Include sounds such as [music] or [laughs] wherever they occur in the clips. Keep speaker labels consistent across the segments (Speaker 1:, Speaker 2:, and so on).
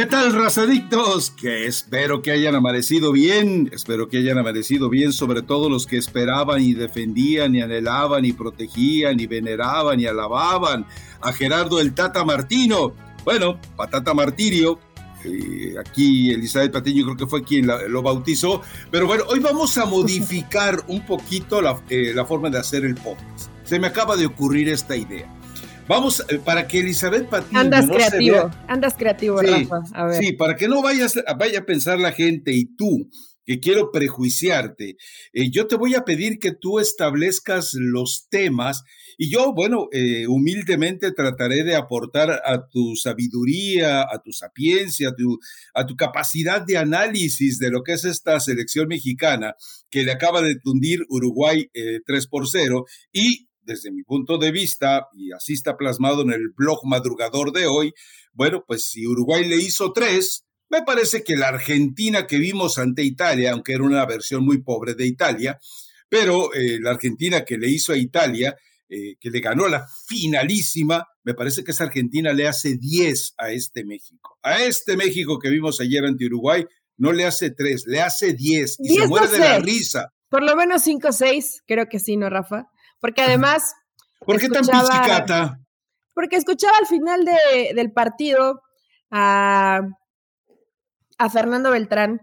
Speaker 1: ¿Qué tal, razadictos? Que espero que hayan amanecido bien, espero que hayan amanecido bien, sobre todo los que esperaban y defendían y anhelaban y protegían y veneraban y alababan a Gerardo el Tata Martino. Bueno, Patata Martirio, eh, aquí Elizabeth Patiño creo que fue quien lo bautizó, pero bueno, hoy vamos a modificar un poquito la, eh, la forma de hacer el podcast. Se me acaba de ocurrir esta idea. Vamos, eh, para que Elizabeth Patiño.
Speaker 2: Andas creativo, andas creativo, Rafa. A ver.
Speaker 1: Sí, para que no vayas, vaya a pensar la gente y tú, que quiero prejuiciarte, eh, yo te voy a pedir que tú establezcas los temas y yo, bueno, eh, humildemente trataré de aportar a tu sabiduría, a tu sapiencia, a tu, a tu capacidad de análisis de lo que es esta selección mexicana que le acaba de tundir Uruguay 3 por 0 y desde mi punto de vista, y así está plasmado en el blog madrugador de hoy, bueno, pues si Uruguay le hizo tres, me parece que la Argentina que vimos ante Italia, aunque era una versión muy pobre de Italia, pero eh, la Argentina que le hizo a Italia, eh, que le ganó la finalísima, me parece que esa Argentina le hace 10 a este México. A este México que vimos ayer ante Uruguay, no le hace 3, le hace 10 y se muere de la risa.
Speaker 2: Por lo menos 5 o 6, creo que sí, ¿no, Rafa? Porque además.
Speaker 1: ¿Por qué tan pizicata?
Speaker 2: Porque escuchaba al final de, del partido a, a Fernando Beltrán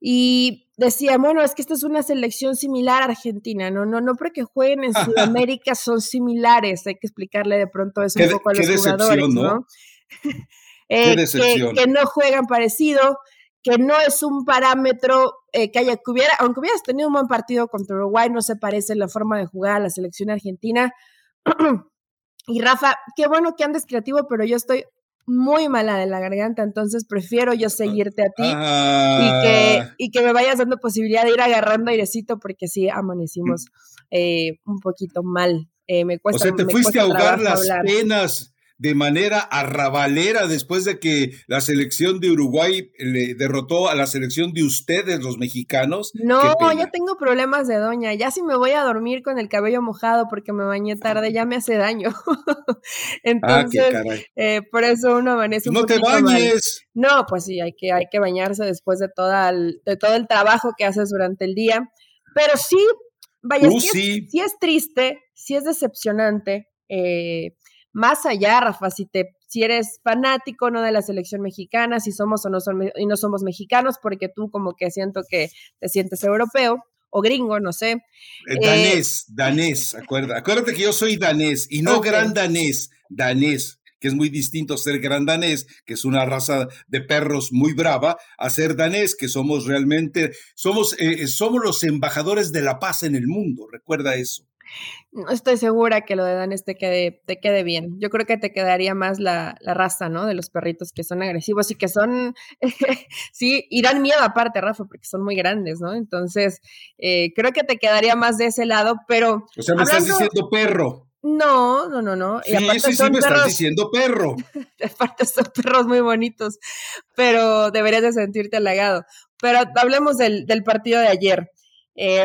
Speaker 2: y decía, bueno, es que esta es una selección similar a Argentina, no, no, no porque jueguen en [laughs] Sudamérica son similares, hay que explicarle de pronto eso un poco a los jugadores, ¿no? [laughs] eh, que, que, no juegan parecido, que no es un parámetro eh, que haya que hubiera, aunque hubieras tenido un buen partido contra Uruguay, no se parece la forma de jugar a la selección argentina. [clears throat] y Rafa, qué bueno que andes creativo, pero yo estoy muy mala de la garganta, entonces prefiero yo seguirte a ti y, que, ah. y que me vayas dando posibilidad de ir agarrando airecito, porque sí, amanecimos eh, un poquito mal. Eh, me cuesta,
Speaker 1: o sea, te fuiste a ahogar las penas de manera arrabalera después de que la selección de Uruguay le derrotó a la selección de ustedes, los mexicanos?
Speaker 2: No, ya tengo problemas de doña. Ya si me voy a dormir con el cabello mojado porque me bañé tarde, ya me hace daño. [laughs] Entonces, ah, eh, por eso uno amanece un
Speaker 1: No te bañes.
Speaker 2: No, pues sí, hay que, hay que bañarse después de, toda de todo el trabajo que haces durante el día. Pero sí, vaya, uh, sí, Es, triste, sí es decepcionante. Eh, más allá, Rafa, si te si eres fanático no de la selección mexicana, si somos o no, y no somos mexicanos, porque tú como que siento que te sientes europeo o gringo, no sé.
Speaker 1: Eh, danés, danés, acuérdate, acuérdate que yo soy danés y no gran danés, danés, que es muy distinto ser gran danés, que es una raza de perros muy brava, a ser danés, que somos realmente, somos, eh, somos los embajadores de la paz en el mundo, recuerda eso.
Speaker 2: No estoy segura que lo de Danes te quede, te quede bien. Yo creo que te quedaría más la, raza, ¿no? De los perritos que son agresivos y que son, [laughs] sí, y dan miedo aparte, Rafa, porque son muy grandes, ¿no? Entonces, eh, creo que te quedaría más de ese lado, pero...
Speaker 1: O sea, me estás diciendo perro.
Speaker 2: No, no, no, no.
Speaker 1: Sí, sí, sí, me estás diciendo perro. [laughs]
Speaker 2: aparte son perros muy bonitos, pero deberías de sentirte halagado. Pero hablemos del, del partido de ayer. Eh,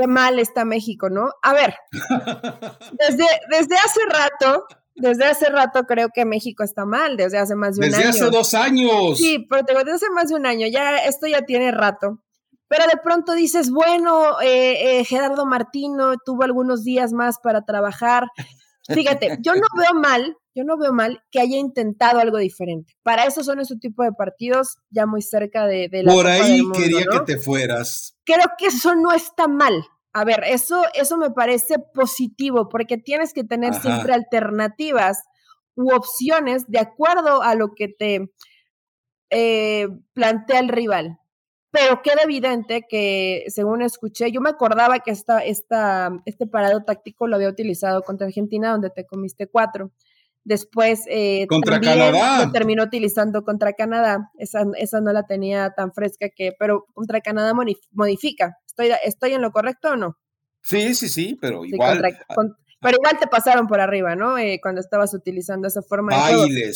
Speaker 2: qué mal está México, ¿no? A ver, [laughs] desde, desde hace rato, desde hace rato creo que México está mal, desde hace más de un
Speaker 1: año.
Speaker 2: Desde
Speaker 1: hace dos años.
Speaker 2: Sí, pero desde hace más de un año, ya esto ya tiene rato. Pero de pronto dices, bueno, eh, eh, Gerardo Martino tuvo algunos días más para trabajar. Fíjate, yo no veo mal, yo no veo mal que haya intentado algo diferente. Para eso son ese tipo de partidos, ya muy cerca de, la.
Speaker 1: Por ahí quería que te fueras
Speaker 2: creo que eso no está mal. A ver, eso, eso me parece positivo porque tienes que tener siempre alternativas u opciones de acuerdo a lo que te eh, plantea el rival. Pero queda evidente que, según escuché, yo me acordaba que esta, esta, este parado táctico lo había utilizado contra Argentina, donde te comiste cuatro. Después eh,
Speaker 1: contra Canadá.
Speaker 2: lo terminó utilizando contra Canadá. Esa, esa no la tenía tan fresca que, pero contra Canadá modifica. ¿Estoy, estoy en lo correcto o no?
Speaker 1: Sí, sí, sí, pero igual.
Speaker 2: Ah pero igual te pasaron por arriba, ¿no? Eh, cuando estabas utilizando esa forma
Speaker 1: de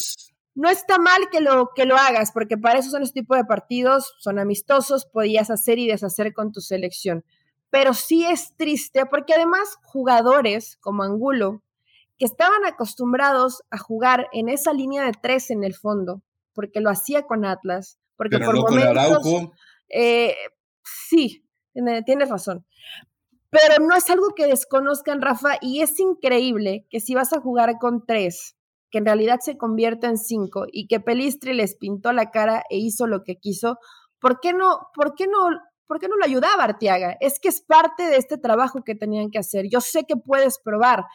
Speaker 2: No está mal que lo, que lo hagas, porque para eso son este tipo de partidos, son amistosos, podías hacer y deshacer con tu selección. Pero sí es triste, porque además jugadores como Angulo, que estaban acostumbrados a jugar en esa línea de tres en el fondo, porque lo hacía con Atlas, porque
Speaker 1: Pero
Speaker 2: por
Speaker 1: no
Speaker 2: momentos... Eh, sí, tiene- tienes razón. Pero no es algo que desconozcan, Rafa, y es increíble que si vas a jugar con tres, que en realidad se convierta en cinco, y que Pelistri les pintó la cara e hizo lo que quiso, ¿por qué no, por qué no, por qué no lo ayudaba Arteaga? Es que es parte de este trabajo que tenían que hacer. Yo sé que puedes probar,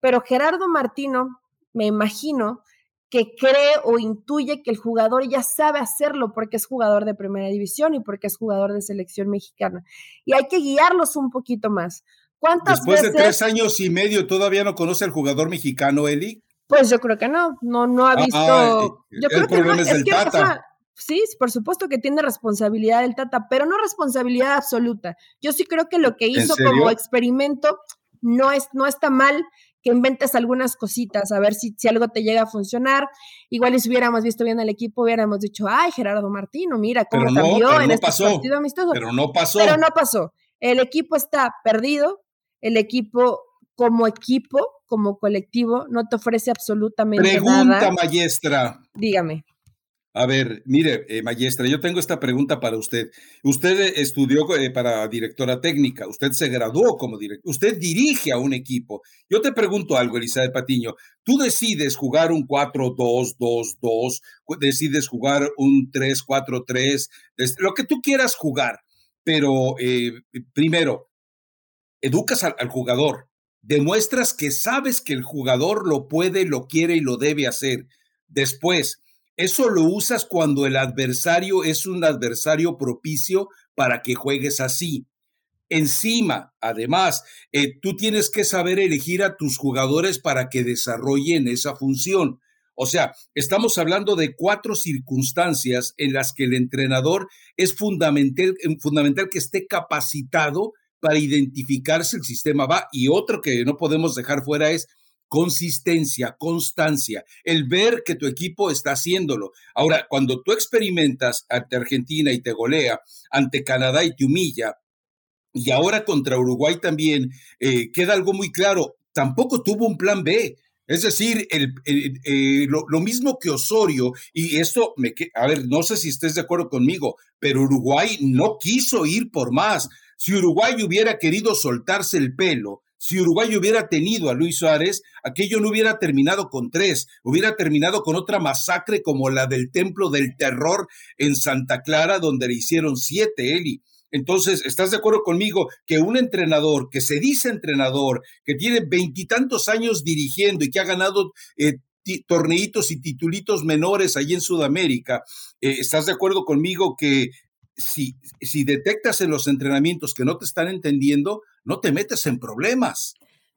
Speaker 2: pero Gerardo Martino, me imagino que cree o intuye que el jugador ya sabe hacerlo porque es jugador de primera división y porque es jugador de selección mexicana. Y hay que guiarlos un poquito más. ¿Cuántas
Speaker 1: Después de tres años y medio, ¿todavía no conoce al jugador mexicano, Eli?
Speaker 2: Pues yo creo que no, no, no ha visto.
Speaker 1: Ah,
Speaker 2: yo
Speaker 1: el
Speaker 2: creo que no,
Speaker 1: es
Speaker 2: que,
Speaker 1: Tata.
Speaker 2: Sí, por supuesto que tiene responsabilidad el Tata, pero no responsabilidad absoluta. Yo sí creo que lo que hizo como experimento no, es, no está mal que inventes algunas cositas, a ver si, si algo te llega a funcionar. Igual y si hubiéramos visto bien al equipo, hubiéramos dicho, ay, Gerardo Martino, mira cómo
Speaker 1: Pero no,
Speaker 2: cambió
Speaker 1: pero
Speaker 2: en
Speaker 1: no
Speaker 2: este
Speaker 1: pasó.
Speaker 2: partido amistoso.
Speaker 1: Pero no pasó.
Speaker 2: Pero no pasó. El equipo está perdido, el equipo como equipo, como colectivo, no te ofrece absolutamente
Speaker 1: Pregunta,
Speaker 2: nada.
Speaker 1: maestra.
Speaker 2: Dígame.
Speaker 1: A ver, mire, eh, maestra, yo tengo esta pregunta para usted. Usted eh, estudió eh, para directora técnica, usted se graduó como director, usted dirige a un equipo. Yo te pregunto algo, Elizabeth Patiño. Tú decides jugar un 4-2-2-2, cu- decides jugar un 3-4-3, des- lo que tú quieras jugar, pero eh, primero, educas al, al jugador, demuestras que sabes que el jugador lo puede, lo quiere y lo debe hacer. Después, eso lo usas cuando el adversario es un adversario propicio para que juegues así. Encima, además, eh, tú tienes que saber elegir a tus jugadores para que desarrollen esa función. O sea, estamos hablando de cuatro circunstancias en las que el entrenador es fundamental, eh, fundamental que esté capacitado para identificar si el sistema va. Y otro que no podemos dejar fuera es consistencia, constancia, el ver que tu equipo está haciéndolo. Ahora, cuando tú experimentas ante Argentina y te golea, ante Canadá y te humilla, y ahora contra Uruguay también, eh, queda algo muy claro, tampoco tuvo un plan B. Es decir, el, eh, lo, lo, mismo que Osorio, y esto, me, a ver, no sé si estés de acuerdo conmigo, pero Uruguay no quiso ir por más. Si Uruguay hubiera querido soltarse el pelo, si Uruguay hubiera tenido a Luis Suárez, aquello no hubiera terminado con tres, hubiera terminado con otra masacre como la del Templo del Terror en Santa Clara, donde le hicieron siete, Eli. Entonces, ¿estás de acuerdo conmigo que un entrenador que se dice entrenador, que tiene veintitantos años dirigiendo y que ha ganado eh, torneitos y titulitos menores allí en Sudamérica, eh, ¿estás de acuerdo conmigo que si, si detectas en los entrenamientos que no te están entendiendo, no te metes en problemas?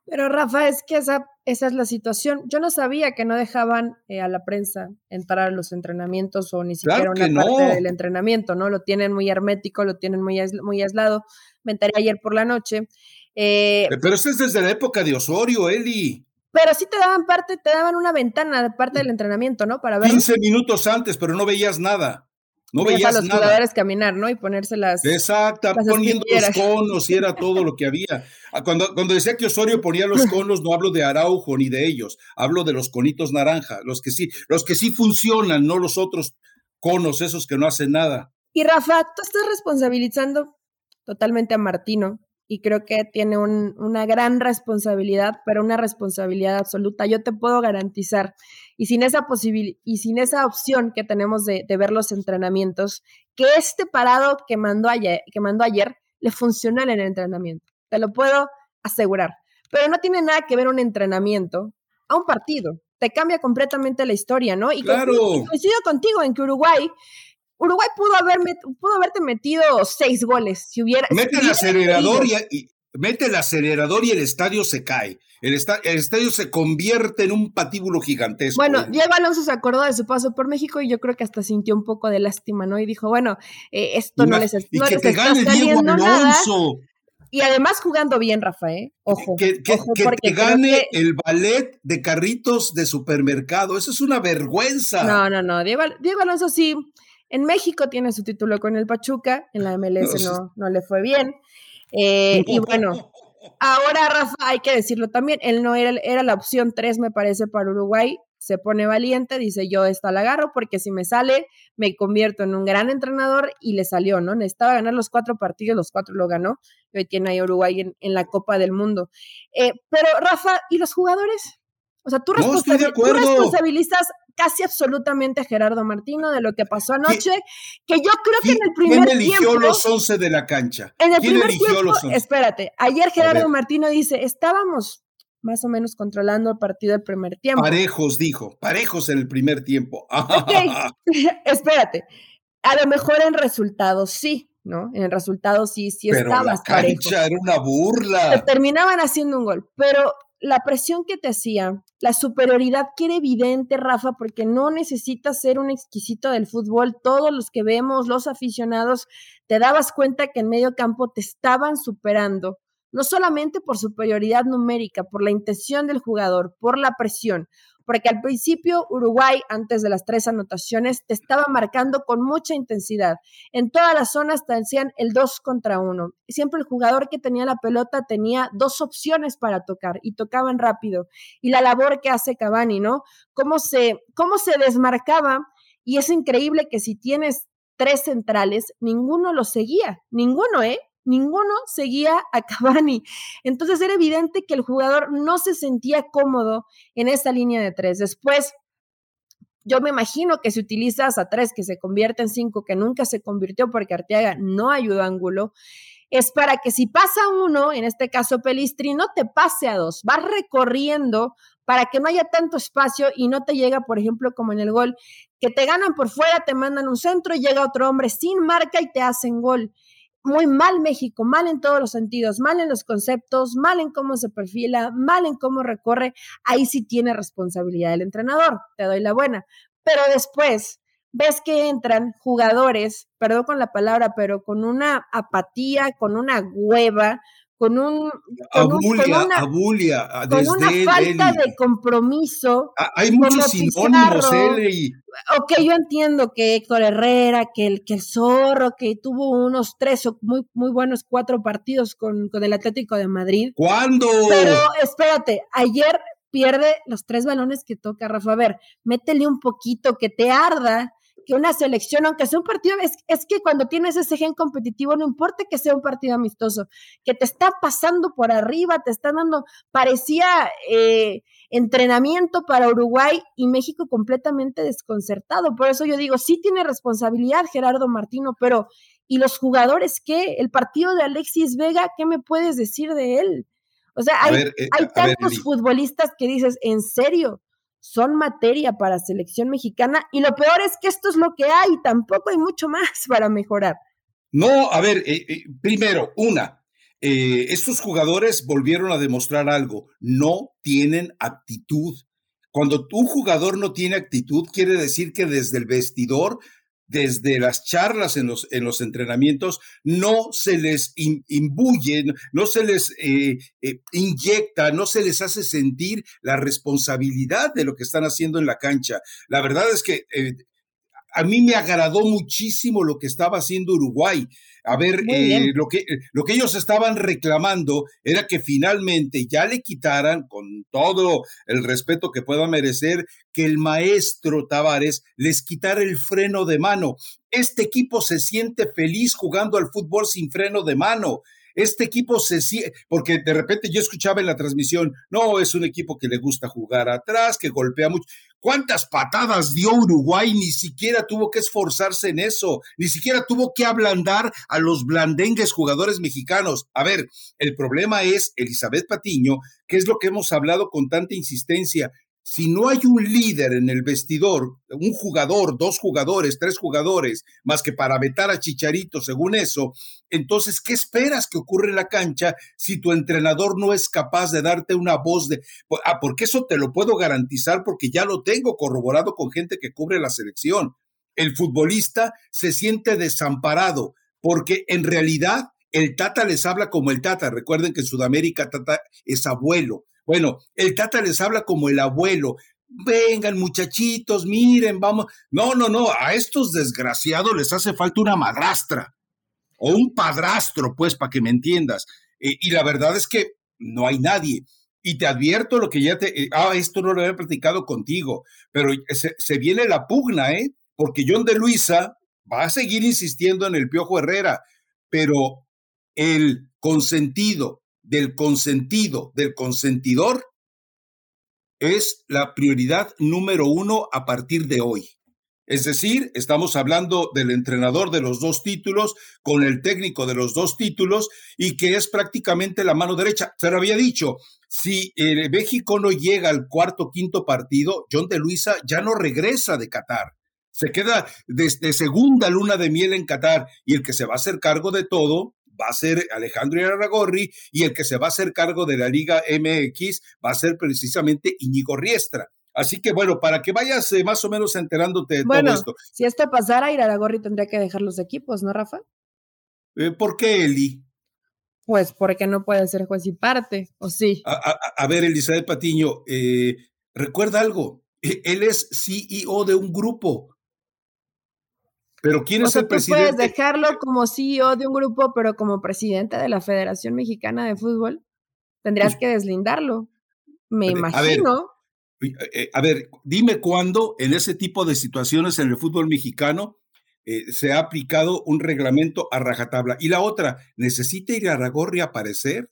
Speaker 2: Pero Rafa, es que esa, esa es la situación. Yo no sabía que no dejaban eh, a la prensa entrar a los entrenamientos o ni siquiera
Speaker 1: claro
Speaker 2: una parte del entrenamiento, ¿no? Lo tienen muy hermético, lo tienen muy, muy aislado. Me enteré ayer por la noche. Eh,
Speaker 1: Pero eso es desde la época de Osorio, Eli.
Speaker 2: Pero sí te daban parte, te daban una ventana de parte del entrenamiento, ¿no? Para ver.
Speaker 1: 15 minutos antes, pero no veías nada. No veías
Speaker 2: a los
Speaker 1: nada.
Speaker 2: jugadores caminar, ¿no? Y ponerse las.
Speaker 1: Exacto,
Speaker 2: las
Speaker 1: poniendo los conos y era todo lo que había. Ah, Cuando, cuando decía que Osorio ponía los [laughs] conos, no hablo de Araujo ni de ellos, hablo de los conitos naranja, los que sí, los que sí funcionan, no los otros conos, esos que no hacen nada.
Speaker 2: Y Rafa, tú estás responsabilizando totalmente a Martino y creo que tiene un, una gran responsabilidad, pero una responsabilidad absoluta. Yo te puedo garantizar, y sin esa posibilidad y sin esa opción que tenemos de, de, ver los entrenamientos, que este parado que mandó ayer, que mandó ayer le funcionó en el entrenamiento. Te lo puedo asegurar. Pero no tiene nada que ver un entrenamiento a un partido. Te cambia completamente la historia, ¿no? Y
Speaker 1: claro.
Speaker 2: coincido, coincido contigo en que Uruguay Uruguay pudo, haber met, pudo haberte metido seis goles si hubiera.
Speaker 1: Mete
Speaker 2: si
Speaker 1: el acelerador y, y, mete el acelerador y el estadio se cae. El, esta, el, estadio se convierte en un patíbulo gigantesco.
Speaker 2: Bueno, Diego Alonso se acordó de su paso por México y yo creo que hasta sintió un poco de lástima, ¿no? Y dijo, bueno, eh, esto no les,
Speaker 1: y
Speaker 2: no
Speaker 1: que
Speaker 2: les
Speaker 1: te
Speaker 2: está
Speaker 1: gane Diego
Speaker 2: nada.
Speaker 1: Alonso.
Speaker 2: Y además jugando bien, Rafa, ¿eh? Ojo.
Speaker 1: Que, que,
Speaker 2: ojo
Speaker 1: que te gane
Speaker 2: que-
Speaker 1: el ballet de carritos de supermercado. Eso es una vergüenza.
Speaker 2: No, no, no. Diego, Diego Alonso sí. En México tiene su título con el Pachuca, en la MLS no, no le fue bien. Eh, y bueno, ahora Rafa, hay que decirlo también, él no era, era la opción 3, me parece, para Uruguay. se pone valiente, dice yo esta la agarro porque si me sale me convierto en un gran entrenador y le salió, ¿no? Necesitaba ganar los cuatro partidos, los cuatro lo ganó, hoy tiene ahí Uruguay en, la Copa del Mundo. Eh, pero Rafa, ¿y los jugadores? O sea, tú, responsabilizas casi absolutamente a Gerardo Martino de lo que pasó anoche, que yo creo que en el primer
Speaker 1: ¿quién eligió los 11 de la cancha?
Speaker 2: En el primer tiempo, espérate, ayer Gerardo Martino dice, estábamos más o menos controlando el partido del primer tiempo.
Speaker 1: Parejos, dijo, parejos en el primer tiempo. [laughs]
Speaker 2: Ok, [laughs] espérate, a lo mejor en resultados sí, ¿no? En el resultado sí, sí
Speaker 1: pero
Speaker 2: estabas
Speaker 1: la cancha era una burla.
Speaker 2: terminaban haciendo un gol, pero la presión que te hacía, la superioridad que era evidente, Rafa, porque no necesitas ser un exquisito del fútbol. Todos los que vemos, los aficionados, te dabas cuenta que en medio campo te estaban superando, no solamente por superioridad numérica, por la intención del jugador, por la presión porque al principio Uruguay, antes de las tres anotaciones, te estaba marcando con mucha intensidad. En todas las zonas te decían el dos contra uno. Siempre el jugador que tenía la pelota tenía dos opciones para tocar y tocaban rápido. Y la labor que hace Cavani, ¿no? Cómo se, cómo se desmarcaba. Y es increíble que si tienes tres centrales, ninguno lo seguía, ninguno, ¿eh? Ninguno seguía a [laughs] Cavani. Entonces era evidente que el jugador no se sentía cómodo en esa línea de tres. Después, yo me imagino que si utilizas a tres que se convierte en cinco, que nunca se convirtió porque Arteaga no ayudó a Ángulo, es para que si pasa uno, en este caso Pelistri, no te pase a dos, vas recorriendo para que no haya tanto espacio y no te llega, por ejemplo, como en el gol, que te ganan por fuera, te mandan un centro, y llega otro hombre sin marca y te hacen gol muy mal México, mal en todos los sentidos, mal en los conceptos, mal en cómo se perfila, mal en cómo recorre, ahí sí tiene responsabilidad el entrenador, te doy la buena. Pero después ves que entran jugadores, perdón con la palabra, pero con una apatía, con una hueva, con un
Speaker 1: con, una,
Speaker 2: con una falta de compromiso.
Speaker 1: Ah, hay muchos sinónimos, él
Speaker 2: Ok, yo entiendo que Héctor Herrera, que el, que el Zorro, que tuvo unos tres o muy, muy buenos cuatro partidos con, con el Atlético de Madrid.
Speaker 1: ¿Cuándo?
Speaker 2: Pero espérate, ayer pierde los tres balones que toca Rafa. A ver, métele un poquito, que te arda, que una selección, aunque sea un partido, es, es, que cuando tienes ese gen competitivo, no importa que sea un partido amistoso, que te está pasando por arriba, te está dando, parecía eh, entrenamiento para Uruguay y México completamente desconcertado. Por eso yo digo, sí tiene responsabilidad Gerardo Martino, pero ¿y los jugadores qué? El partido de Alexis Vega, ¿qué me puedes decir de él? O sea, hay, eh, hay tantos futbolistas que dices, ¿en serio? Son materia para selección mexicana y lo peor es que esto es lo que hay, tampoco hay mucho más para mejorar.
Speaker 1: No, a ver, eh, eh, primero, una, eh, estos jugadores volvieron a demostrar algo, no tienen actitud. Cuando un jugador no tiene actitud, quiere decir que desde el vestidor desde las charlas en los, en los entrenamientos, no se les imbuye, no se les eh, eh, inyecta, no se les hace sentir la responsabilidad de lo que están haciendo en la cancha. La verdad es que eh, a mí me agradó muchísimo lo que estaba haciendo Uruguay. A ver, eh, lo, que, lo que ellos estaban reclamando era que finalmente ya le quitaran, con todo el respeto que pueda merecer, que el maestro Tavares les quitara el freno de mano. Este equipo se siente feliz jugando al fútbol sin freno de mano. Este equipo se porque de repente yo escuchaba en la transmisión, no, es un equipo que le gusta jugar atrás, que golpea mucho. ¿Cuántas patadas dio Uruguay? Ni siquiera tuvo que esforzarse en eso, ni siquiera tuvo que ablandar a los blandengues jugadores mexicanos. A ver, el problema es Elizabeth Patiño, que es lo que hemos hablado con tanta insistencia si no hay un líder en el vestidor, un jugador, dos jugadores, tres jugadores, más que para vetar a Chicharito, según eso, entonces, ¿qué esperas que ocurra en la cancha si tu entrenador no es capaz de darte una voz de... Ah, porque eso te lo puedo garantizar porque ya lo tengo corroborado con gente que cubre la selección. El futbolista se siente desamparado porque en realidad el Tata les habla como el Tata. Recuerden que en Sudamérica Tata es abuelo. Bueno, el Tata les habla como el abuelo. Vengan, muchachitos, miren, vamos. No, no, no, a estos desgraciados les hace falta una madrastra o un padrastro, pues, para que me entiendas. Eh, y la verdad es que no hay nadie. Y te advierto lo que ya te... Eh, ah, esto no lo había platicado contigo, pero se, se viene la pugna, ¿eh? Porque John de Luisa va a seguir insistiendo en el Piojo Herrera, pero el consentido del consentido del consentidor es la prioridad número uno a partir de hoy. Es decir, estamos hablando del entrenador de los dos títulos con el técnico de los dos títulos y que es prácticamente la mano derecha. Se lo había dicho, si eh, México no llega al cuarto, quinto partido, John de Luisa ya no regresa de Qatar. Se queda desde segunda luna de miel en Qatar y el que se va a hacer cargo de todo va a ser Alejandro Aragorri y el que se va a hacer cargo de la Liga MX va a ser precisamente Iñigo Riestra. Así que bueno, para que vayas eh, más o menos enterándote de todo esto.
Speaker 2: Si esto pasara, Iraragorri tendría que dejar los equipos, ¿no, Rafa?
Speaker 1: Eh, ¿Por qué, Eli?
Speaker 2: Pues porque no puede ser juez y parte, ¿o sí?
Speaker 1: A, ver, Elizabeth Patiño, eh, recuerda algo, e, él es CEO de un grupo, pero ¿quién es el presidente?
Speaker 2: Puedes dejarlo como CEO de un grupo, pero como presidente de la Federación Mexicana de Fútbol, tendrías pues que deslindarlo. Me imagino.
Speaker 1: Eh, eh, a ver, dime cuándo en ese tipo de situaciones en el fútbol mexicano eh, se ha aplicado un reglamento a rajatabla. Y la otra, ¿necesita ir a Ragorri a aparecer?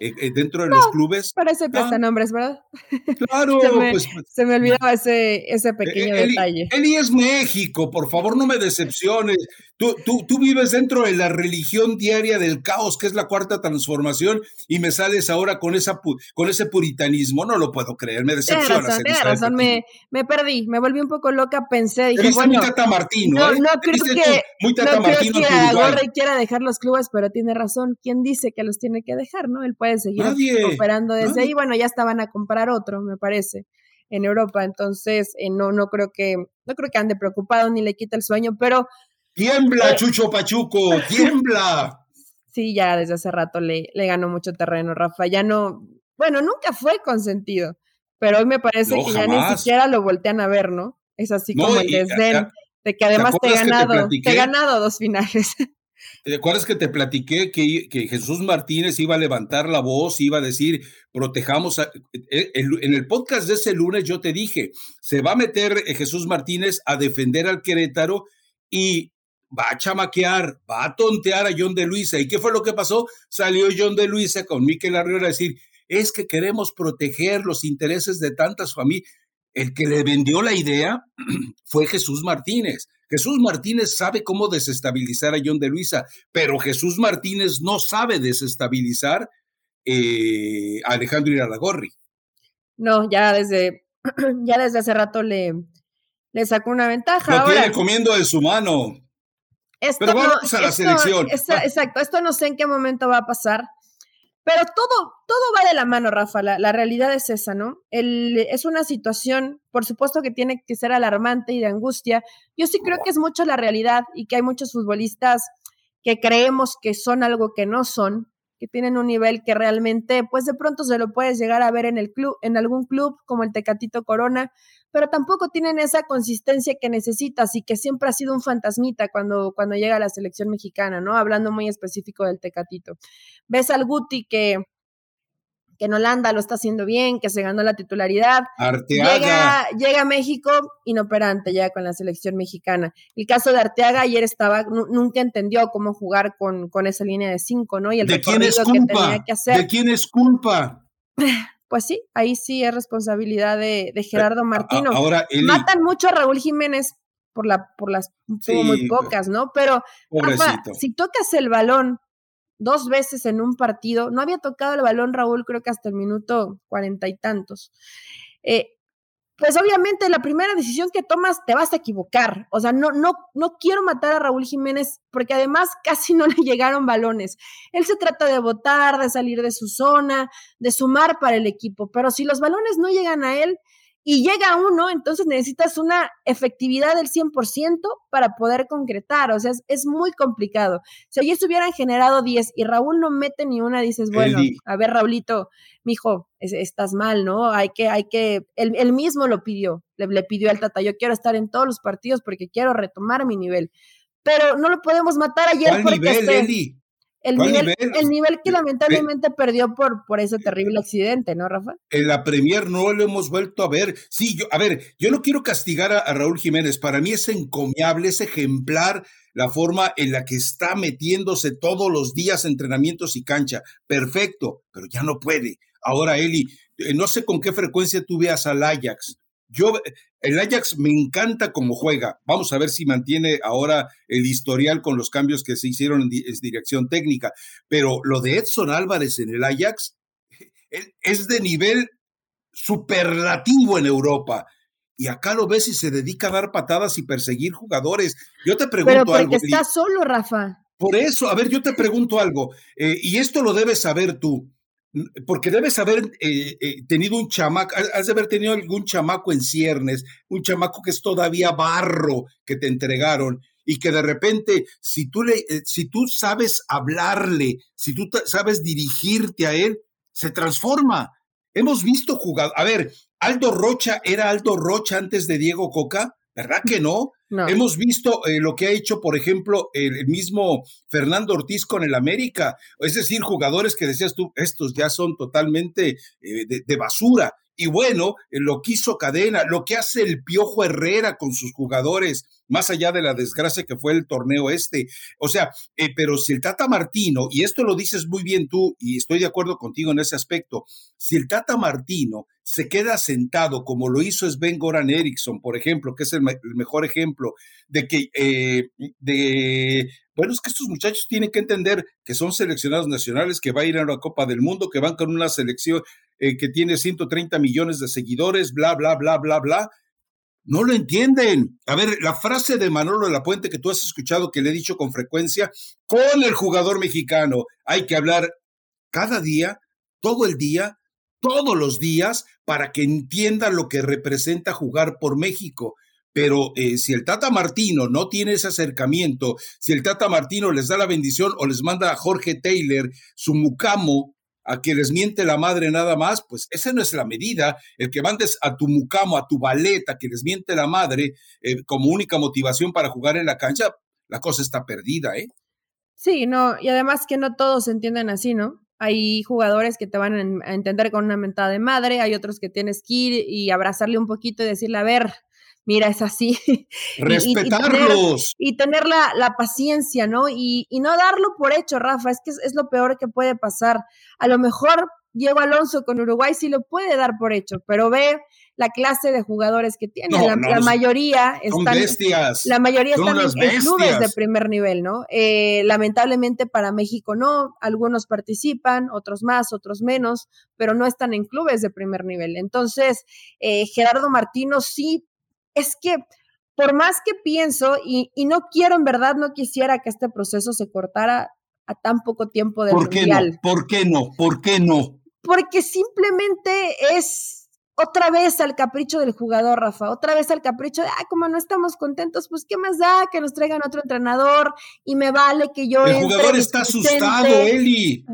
Speaker 1: Eh, eh, dentro de los clubes.
Speaker 2: Parece nombres, ¿verdad? [laughs]
Speaker 1: Claro,
Speaker 2: se, me,
Speaker 1: pues,
Speaker 2: se me olvidaba ese, ese pequeño detalle.
Speaker 1: Eli es México, por favor, no me decepciones. Tú, tú, tú, vives dentro de la religión diaria del caos, que es la cuarta transformación, y me sales ahora con, esa, con ese puritanismo. No lo puedo creer, me decepcionas.
Speaker 2: Tienes razón, razón. Me, me, perdí, me volví un poco loca, pensé, dije,
Speaker 1: bueno, muy Tata Martino,
Speaker 2: no, ¿eh? no creo que, muy tata no creo que quiera dejar los clubes, pero tiene razón. ¿Quién dice que los tiene que dejar, no? Él puede seguir operando desde ahí. Bueno, ya estaban a comprar otro, me parece en Europa, entonces eh, no, no creo que, no creo que ande preocupado ni le quita el sueño, pero
Speaker 1: Tiembla, eh, Chucho Pachuco, tiembla. [laughs]
Speaker 2: Sí, ya desde hace rato le, le ganó mucho terreno, Rafa. Ya no, bueno, nunca fue consentido, pero hoy me parece que ya ni siquiera lo voltean a ver, ¿no? Es así como el desdén de que además te, he ganado, te, he ganado dos [laughs] finales.
Speaker 1: ¿Te acuerdas que te platiqué que, que, Jesús Martínez iba a levantar la voz, iba a decir, protejamos, a, e, en el podcast de ese lunes yo te dije, se va a meter Jesús Martínez a defender al Querétaro y va a chamaquear, va a tontear a John de Luisa. ¿Y qué fue lo que pasó? Salió John de Luisa con Miquel Arriola a decir, es que queremos proteger los intereses de tantas familias. El que le vendió la idea [clears throat] fue Jesús Martínez. Jesús Martínez sabe cómo desestabilizar a John de Luisa, pero Jesús Martínez no sabe desestabilizar eh, a Alejandro Iraragorri.
Speaker 2: No, ya desde, [clears throat] ya desde hace rato le, le sacó una ventaja.
Speaker 1: Lo tiene comiendo de su mano. Pero vamos a la selección.
Speaker 2: exacto, esto no sé en qué momento va a pasar, pero todo, todo va de la mano, Rafa. La, realidad es esa, ¿no? El, es una situación, por supuesto que tiene que ser alarmante y de angustia. Yo sí creo que es mucho la realidad y que hay muchos futbolistas que creemos que son algo que no son, que tienen un nivel que realmente, pues de pronto se lo puedes llegar a ver en el club, en algún club como el Tecatito Corona, pero tampoco tienen esa consistencia que necesitas y que siempre ha sido un fantasmita cuando, cuando llega a la selección mexicana, ¿no? Hablando muy específico del Tecatito. Ves al Guti que, que en Holanda lo está haciendo bien, que se ganó la titularidad. Llega, llega a México inoperante ya con la selección mexicana. El caso de Arteaga ayer estaba, nunca entendió cómo jugar con, con esa línea de cinco, ¿no? Y el
Speaker 1: ¿De quién es culpa? que tenía que hacer. ¿De quién es culpa? [laughs]
Speaker 2: pues sí, ahí sí es responsabilidad de, Gerardo Martino. Ahora, Matan mucho a Raúl Jiménez por, la, por las muy pocas, ¿no? Pero si tocas el balón dos veces en un partido, no había tocado el balón Raúl creo que hasta el minuto cuarenta y tantos. Eh, pues obviamente la primera decisión que tomas te vas a equivocar. O sea, no, no, no quiero matar a Raúl Jiménez porque además [laughs] casi no le llegaron balones. Él se trata de votar, de salir de su zona, de sumar para el equipo, pero si los balones no llegan a él, y llega uno, entonces necesitas una efectividad del 100% para poder concretar, o sea, es, muy complicado. Si ayer se hubieran generado 10 y Raúl no mete ni una, dices, bueno, a ver, Raulito, mijo, estás mal, ¿no? Hay que, hay que, él, mismo lo pidió, le, pidió al Tata, yo quiero estar en todos los partidos porque quiero retomar mi nivel, pero no lo podemos matar ayer
Speaker 1: ¿Cuál nivel,
Speaker 2: el nivel, el nivel que lamentablemente perdió por, por ese terrible accidente, ¿no, Rafa?
Speaker 1: En la Premier no lo hemos vuelto a ver. Sí, yo, a ver, yo no quiero castigar a, Raúl Jiménez. Para mí es encomiable, es ejemplar la forma en la que está metiéndose todos los días entrenamientos y cancha. Perfecto, pero ya no puede. Ahora, Eli, eh, no sé con qué frecuencia tú veas al Ajax. Yo, el Ajax me encanta cómo juega. Vamos a ver si mantiene ahora el historial con los cambios que se hicieron en, dirección técnica. Pero lo de Edson Álvarez en el Ajax es de nivel superlativo en Europa. Y acá lo ves y se dedica a dar patadas y perseguir jugadores. Yo te pregunto Pero porque algo.
Speaker 2: Está solo, Rafa.
Speaker 1: Por eso, a ver, yo te pregunto algo, eh, y esto lo debes saber tú porque debes haber eh, eh, tenido un chamaco, has de haber tenido algún chamaco en ciernes, un chamaco que es todavía barro que te entregaron y que de repente, si tú, le, eh, si tú sabes hablarle, si tú sabes dirigirte a él, se transforma. Hemos visto jugar, a ver, Aldo Rocha era Aldo Rocha antes de Diego Coca, ¿verdad que no? Hemos visto eh, lo que ha hecho, por ejemplo, el mismo Fernando Ortiz con el América, es decir, jugadores que decías tú, estos ya son totalmente eh, de, basura. Y bueno, eh, lo que hizo Cadena, lo que hace el Piojo Herrera con sus jugadores, más allá de la desgracia que fue el torneo este. O sea, pero si el Tata Martino, y esto lo dices muy bien tú, y estoy de acuerdo contigo en ese aspecto, si el Tata Martino se queda sentado, como lo hizo Sven Goran Eriksson, por ejemplo, que es el, mejor ejemplo, de que, eh, de, bueno, es que estos muchachos tienen que entender que son seleccionados nacionales, que va a ir a la Copa del Mundo, que van con una selección eh, que tiene 130 millones de seguidores, bla, bla, bla, bla, bla. No lo entienden. A ver, la frase de Manolo de la Puente que tú has escuchado, que le he dicho con frecuencia, con el jugador mexicano hay que hablar cada día, todo el día, todos los días para que entienda lo que representa jugar por México. Pero eh, si el Tata Martino no tiene ese acercamiento, si el Tata Martino les da la bendición o les manda a Jorge Taylor, su mucamo, a que les miente la madre nada más, pues esa no es la medida. El que mandes a tu mucamo, a tu baleta, que les miente la madre eh, como única motivación para jugar en la cancha, la cosa está perdida, ¿eh?
Speaker 2: Sí, no, y además que no todos entienden así, ¿no? Hay jugadores que te van a entender con una mentada de madre, hay otros que tienes que ir y abrazarle un poquito y decirle, a ver, mira, es así. [laughs]
Speaker 1: Respetarlos.
Speaker 2: Y, tener, la, paciencia, ¿no? Y, no darlo por hecho, Rafa, es que es, lo peor que puede pasar. A lo mejor Diego Alonso con Uruguay sí lo puede dar por hecho, pero ve la clase de jugadores que tiene. la, mayoría están, la mayoría están en, clubes de primer nivel, ¿no? Eh, lamentablemente para México no, algunos participan, otros más, otros menos, pero no están en clubes de primer nivel. Entonces, eh, Gerardo Martino sí, es que por más que pienso, y, no quiero, en verdad, no quisiera que este proceso se cortara a tan poco tiempo del
Speaker 1: ¿Por qué No? ¿Por qué no? ¿Por qué no?
Speaker 2: Porque simplemente es otra vez al capricho del jugador, Rafa, otra vez al capricho de, ah, como no estamos contentos, pues qué más da que nos traigan otro entrenador y me vale que yo...
Speaker 1: El jugador está asustado, Eli.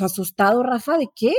Speaker 2: ¿Asustado, Rafa? ¿De qué?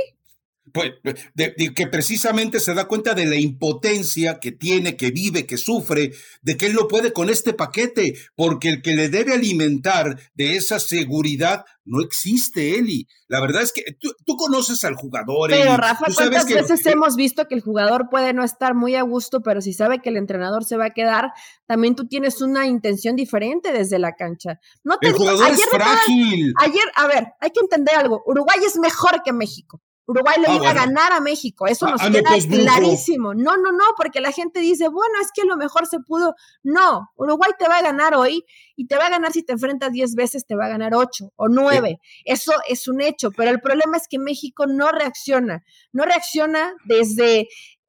Speaker 1: Pues, de, que precisamente se da cuenta de la impotencia que tiene, que vive, que sufre, de que él no puede con este paquete, porque el que le debe alimentar de esa seguridad no existe, Eli. La verdad es que tú, conoces al jugador.
Speaker 2: Pero Rafa, ¿cuántas veces hemos visto que el jugador puede no estar muy a gusto, pero si sabe que el entrenador se va a quedar, también tú tienes una intención diferente desde la cancha. No
Speaker 1: te el jugador es frágil.
Speaker 2: ayer, a ver, hay que entender algo. Uruguay es mejor que México. Uruguay le ah, iba a ganar a México, eso ah, nos ah, queda pues, clarísimo. No, no, no, porque la gente dice, bueno, es que a lo mejor se pudo. No, Uruguay te va a ganar hoy y te va a ganar si te enfrentas 10 veces, te va a ganar 8 o 9. Eso es un hecho, pero el problema es que México no reacciona, no reacciona desde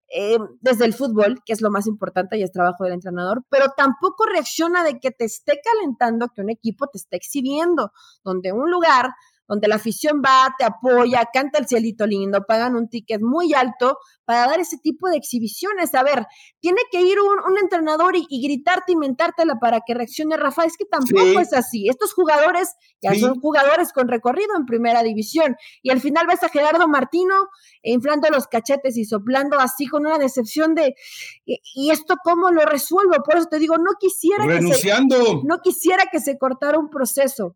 Speaker 2: eh, desde el fútbol, que es lo más importante y es trabajo del entrenador, pero tampoco reacciona de que te esté calentando, que un equipo te esté exhibiendo, donde un lugar donde la afición va, te apoya, canta el cielito lindo, pagan un ticket muy alto para dar ese tipo de exhibiciones. A ver, tiene que ir un, entrenador y, gritarte y mentártela para que reaccione Rafa. Es que tampoco es así. Estos jugadores ya son jugadores con recorrido en primera división. Y al final ves a Gerardo Martino inflando los cachetes y soplando así con una decepción de, ¿y, esto cómo lo resuelvo? Por eso te digo, no quisiera
Speaker 1: Renunciando.
Speaker 2: que se, no quisiera que se cortara un proceso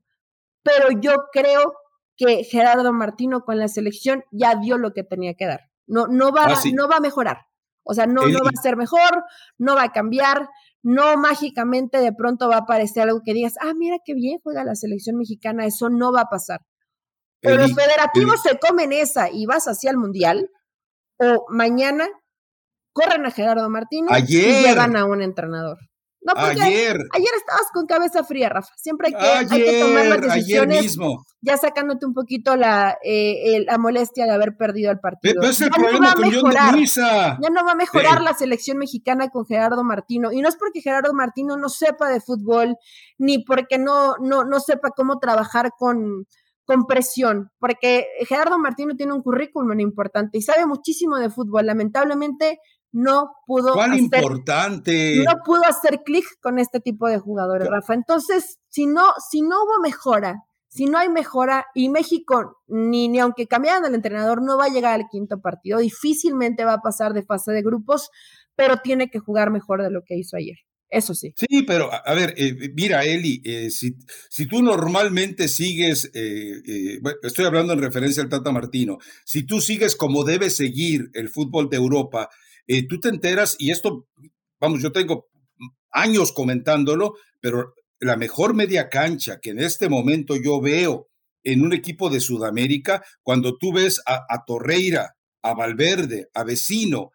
Speaker 2: pero yo creo que Gerardo Martino con la selección ya dio lo que tenía que dar. No, no, va, ah, no va a mejorar. O sea, no, no va a ser mejor, no va a cambiar, no mágicamente de pronto va a aparecer algo que digas, ah, mira qué bien juega la selección mexicana, eso no va a pasar. Pero los federativos se comen esa y vas hacia el mundial, o mañana corren a Gerardo Martínez y llevan a un entrenador. No, porque ayer. ayer estabas con cabeza fría, Rafa. Siempre hay que, hay que tomar las decisiones. Ayer mismo. Ya sacándote un poquito la, eh, la molestia de haber perdido el partido.
Speaker 1: Pero es el problema con mejorar, Luisa.
Speaker 2: Ya no va a mejorar la selección mexicana con Gerardo Martino. Y no es porque Gerardo Martino no sepa de fútbol, ni porque no, no, no sepa cómo trabajar con, con presión, porque Gerardo Martino tiene un currículum importante y sabe muchísimo de fútbol. Lamentablemente no pudo
Speaker 1: ¿Cuál hacer, importante?
Speaker 2: No pudo hacer clic con este tipo de jugadores, Rafa. Entonces, si no, si no hubo mejora, si no hay mejora, y México, ni, ni aunque cambiaran el entrenador, no va a llegar al quinto partido, difícilmente va a pasar de fase de grupos, pero tiene que jugar mejor de lo que hizo ayer. Eso sí.
Speaker 1: Sí, pero a, ver, eh, mira, Eli, eh, si, si, tú normalmente sigues, eh, estoy hablando en referencia al Tata Martino, si tú sigues como debe seguir el fútbol de Europa, eh, tú te enteras, y esto, vamos, yo tengo años comentándolo, pero la mejor media cancha que en este momento yo veo en un equipo de Sudamérica, cuando tú ves a, a Torreira, a Valverde, a Vecino,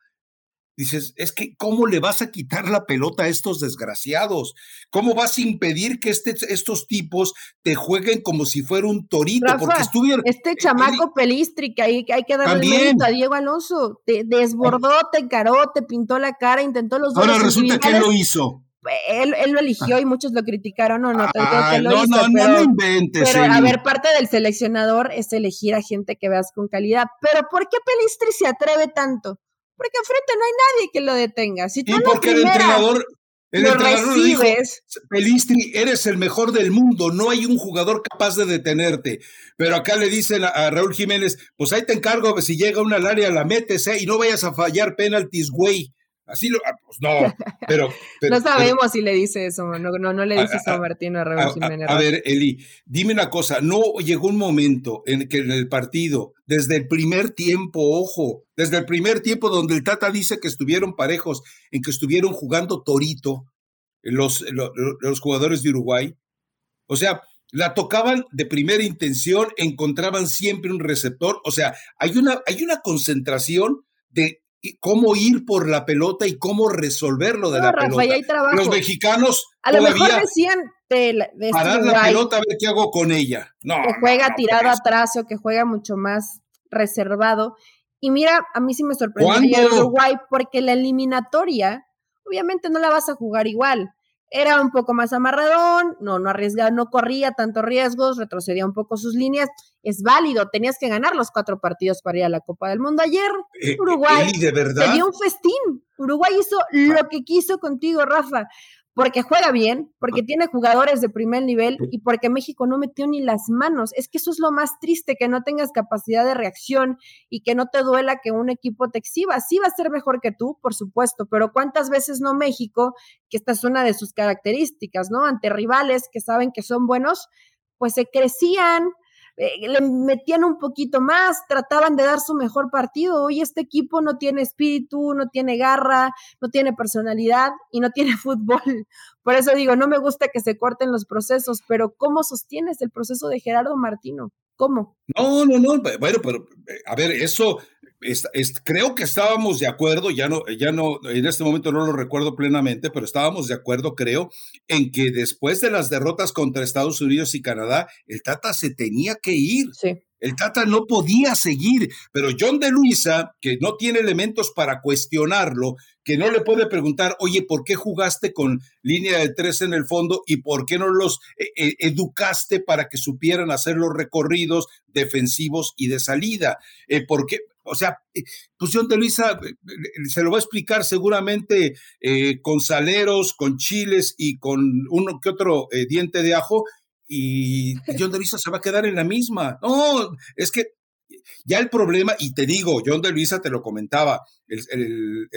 Speaker 1: Dices, es que ¿cómo le vas a quitar la pelota a estos desgraciados? ¿Cómo vas a impedir que este, estos tipos te jueguen como si fuera un torito? porque estuvieron.
Speaker 2: Este eh, chamaco Pelistri, que hay, hay que darle mérito a Diego Alonso, te desbordó, te encaró, te pintó la cara, intentó los
Speaker 1: dos. Ahora resulta que él lo hizo.
Speaker 2: Él, él, lo eligió y muchos lo criticaron, no, no,
Speaker 1: que lo no, hizo, no, pero, no inventes.
Speaker 2: Pero a ver, parte del seleccionador es elegir a gente que veas con calidad. Pero ¿por qué Pelistri se atreve tanto? Porque enfrente no hay nadie que lo detenga. Si tú y
Speaker 1: porque el entrenador, el entrenador dijo, Pelistri, eres el mejor del mundo, no hay un jugador capaz de detenerte. Pero acá le dicen a, Raúl Jiménez, pues ahí te encargo, si llega una al área la metes, ¿eh? y no vayas a fallar penaltis, güey. Así lo, ah, pues no, [laughs] pero,
Speaker 2: no sabemos si le dice eso, no, no, no le dice eso a Martino a Jiménez.
Speaker 1: A, ver, Eli, dime una cosa, no llegó un momento en que en el partido, desde el primer tiempo, ojo, desde el primer tiempo donde el Tata dice que estuvieron parejos, en que estuvieron jugando torito los, los, los jugadores de Uruguay. O sea, la tocaban de primera intención, encontraban siempre un receptor. O sea, hay una, hay una concentración de cómo ir por la pelota y cómo resolverlo de la pelota. Los mexicanos
Speaker 2: a lo mejor decían de,
Speaker 1: de parar la pelota a ver qué hago con ella. No,
Speaker 2: que juega tirado atrás o que juega mucho más reservado. Y mira, a mí sí me sorprendió Uruguay porque la eliminatoria, obviamente no la vas a jugar igual era un poco más amarradón, no, no arriesgaba, no corría tantos riesgos, retrocedía un poco sus líneas. Es válido, tenías que ganar los cuatro partidos para ir a la Copa del Mundo. Ayer, eh, Uruguay
Speaker 1: de verdad?
Speaker 2: dio un festín. Uruguay hizo lo que quiso contigo, Rafa porque juega bien, porque tiene jugadores de primer nivel y porque México no metió ni las manos. Es que eso es lo más triste, que no tengas capacidad de reacción y que no te duela que un equipo te exhiba. Sí va a ser mejor que tú, por supuesto, pero ¿cuántas veces no México, que esta es una de sus características, ¿no? Ante rivales que saben que son buenos, pues se crecían, eh, le metían un poquito más, trataban de dar su mejor partido. Hoy este equipo no tiene espíritu, no tiene garra, no tiene personalidad y no [laughs] tiene fútbol. Por eso digo, no me gusta que se corten los procesos, pero ¿cómo sostienes el proceso de Gerardo Martino? ¿Cómo?
Speaker 1: No, no, no, bueno, pero eh, a ver, eso creo que estábamos de acuerdo, ya no, ya no, en este momento no lo recuerdo plenamente, pero estábamos de acuerdo, creo, en que después de las derrotas contra Estados Unidos y Canadá, el Tata se tenía que ir.
Speaker 2: Sí.
Speaker 1: El Tata no podía seguir, pero John de Luisa, que no tiene elementos para cuestionarlo, que no le puede preguntar, oye, ¿por qué jugaste con línea de tres en el fondo y por qué no los eh, eh, educaste para que supieran hacer los recorridos defensivos y de salida? Eh, ¿Por qué? O sea, eh, pues John de Luisa se lo va a explicar seguramente con saleros, con chiles y con uno que otro diente de ajo, y John de Luisa se va a quedar en la misma. No, es que ya el problema, y te digo, John de Luisa te lo comentaba el,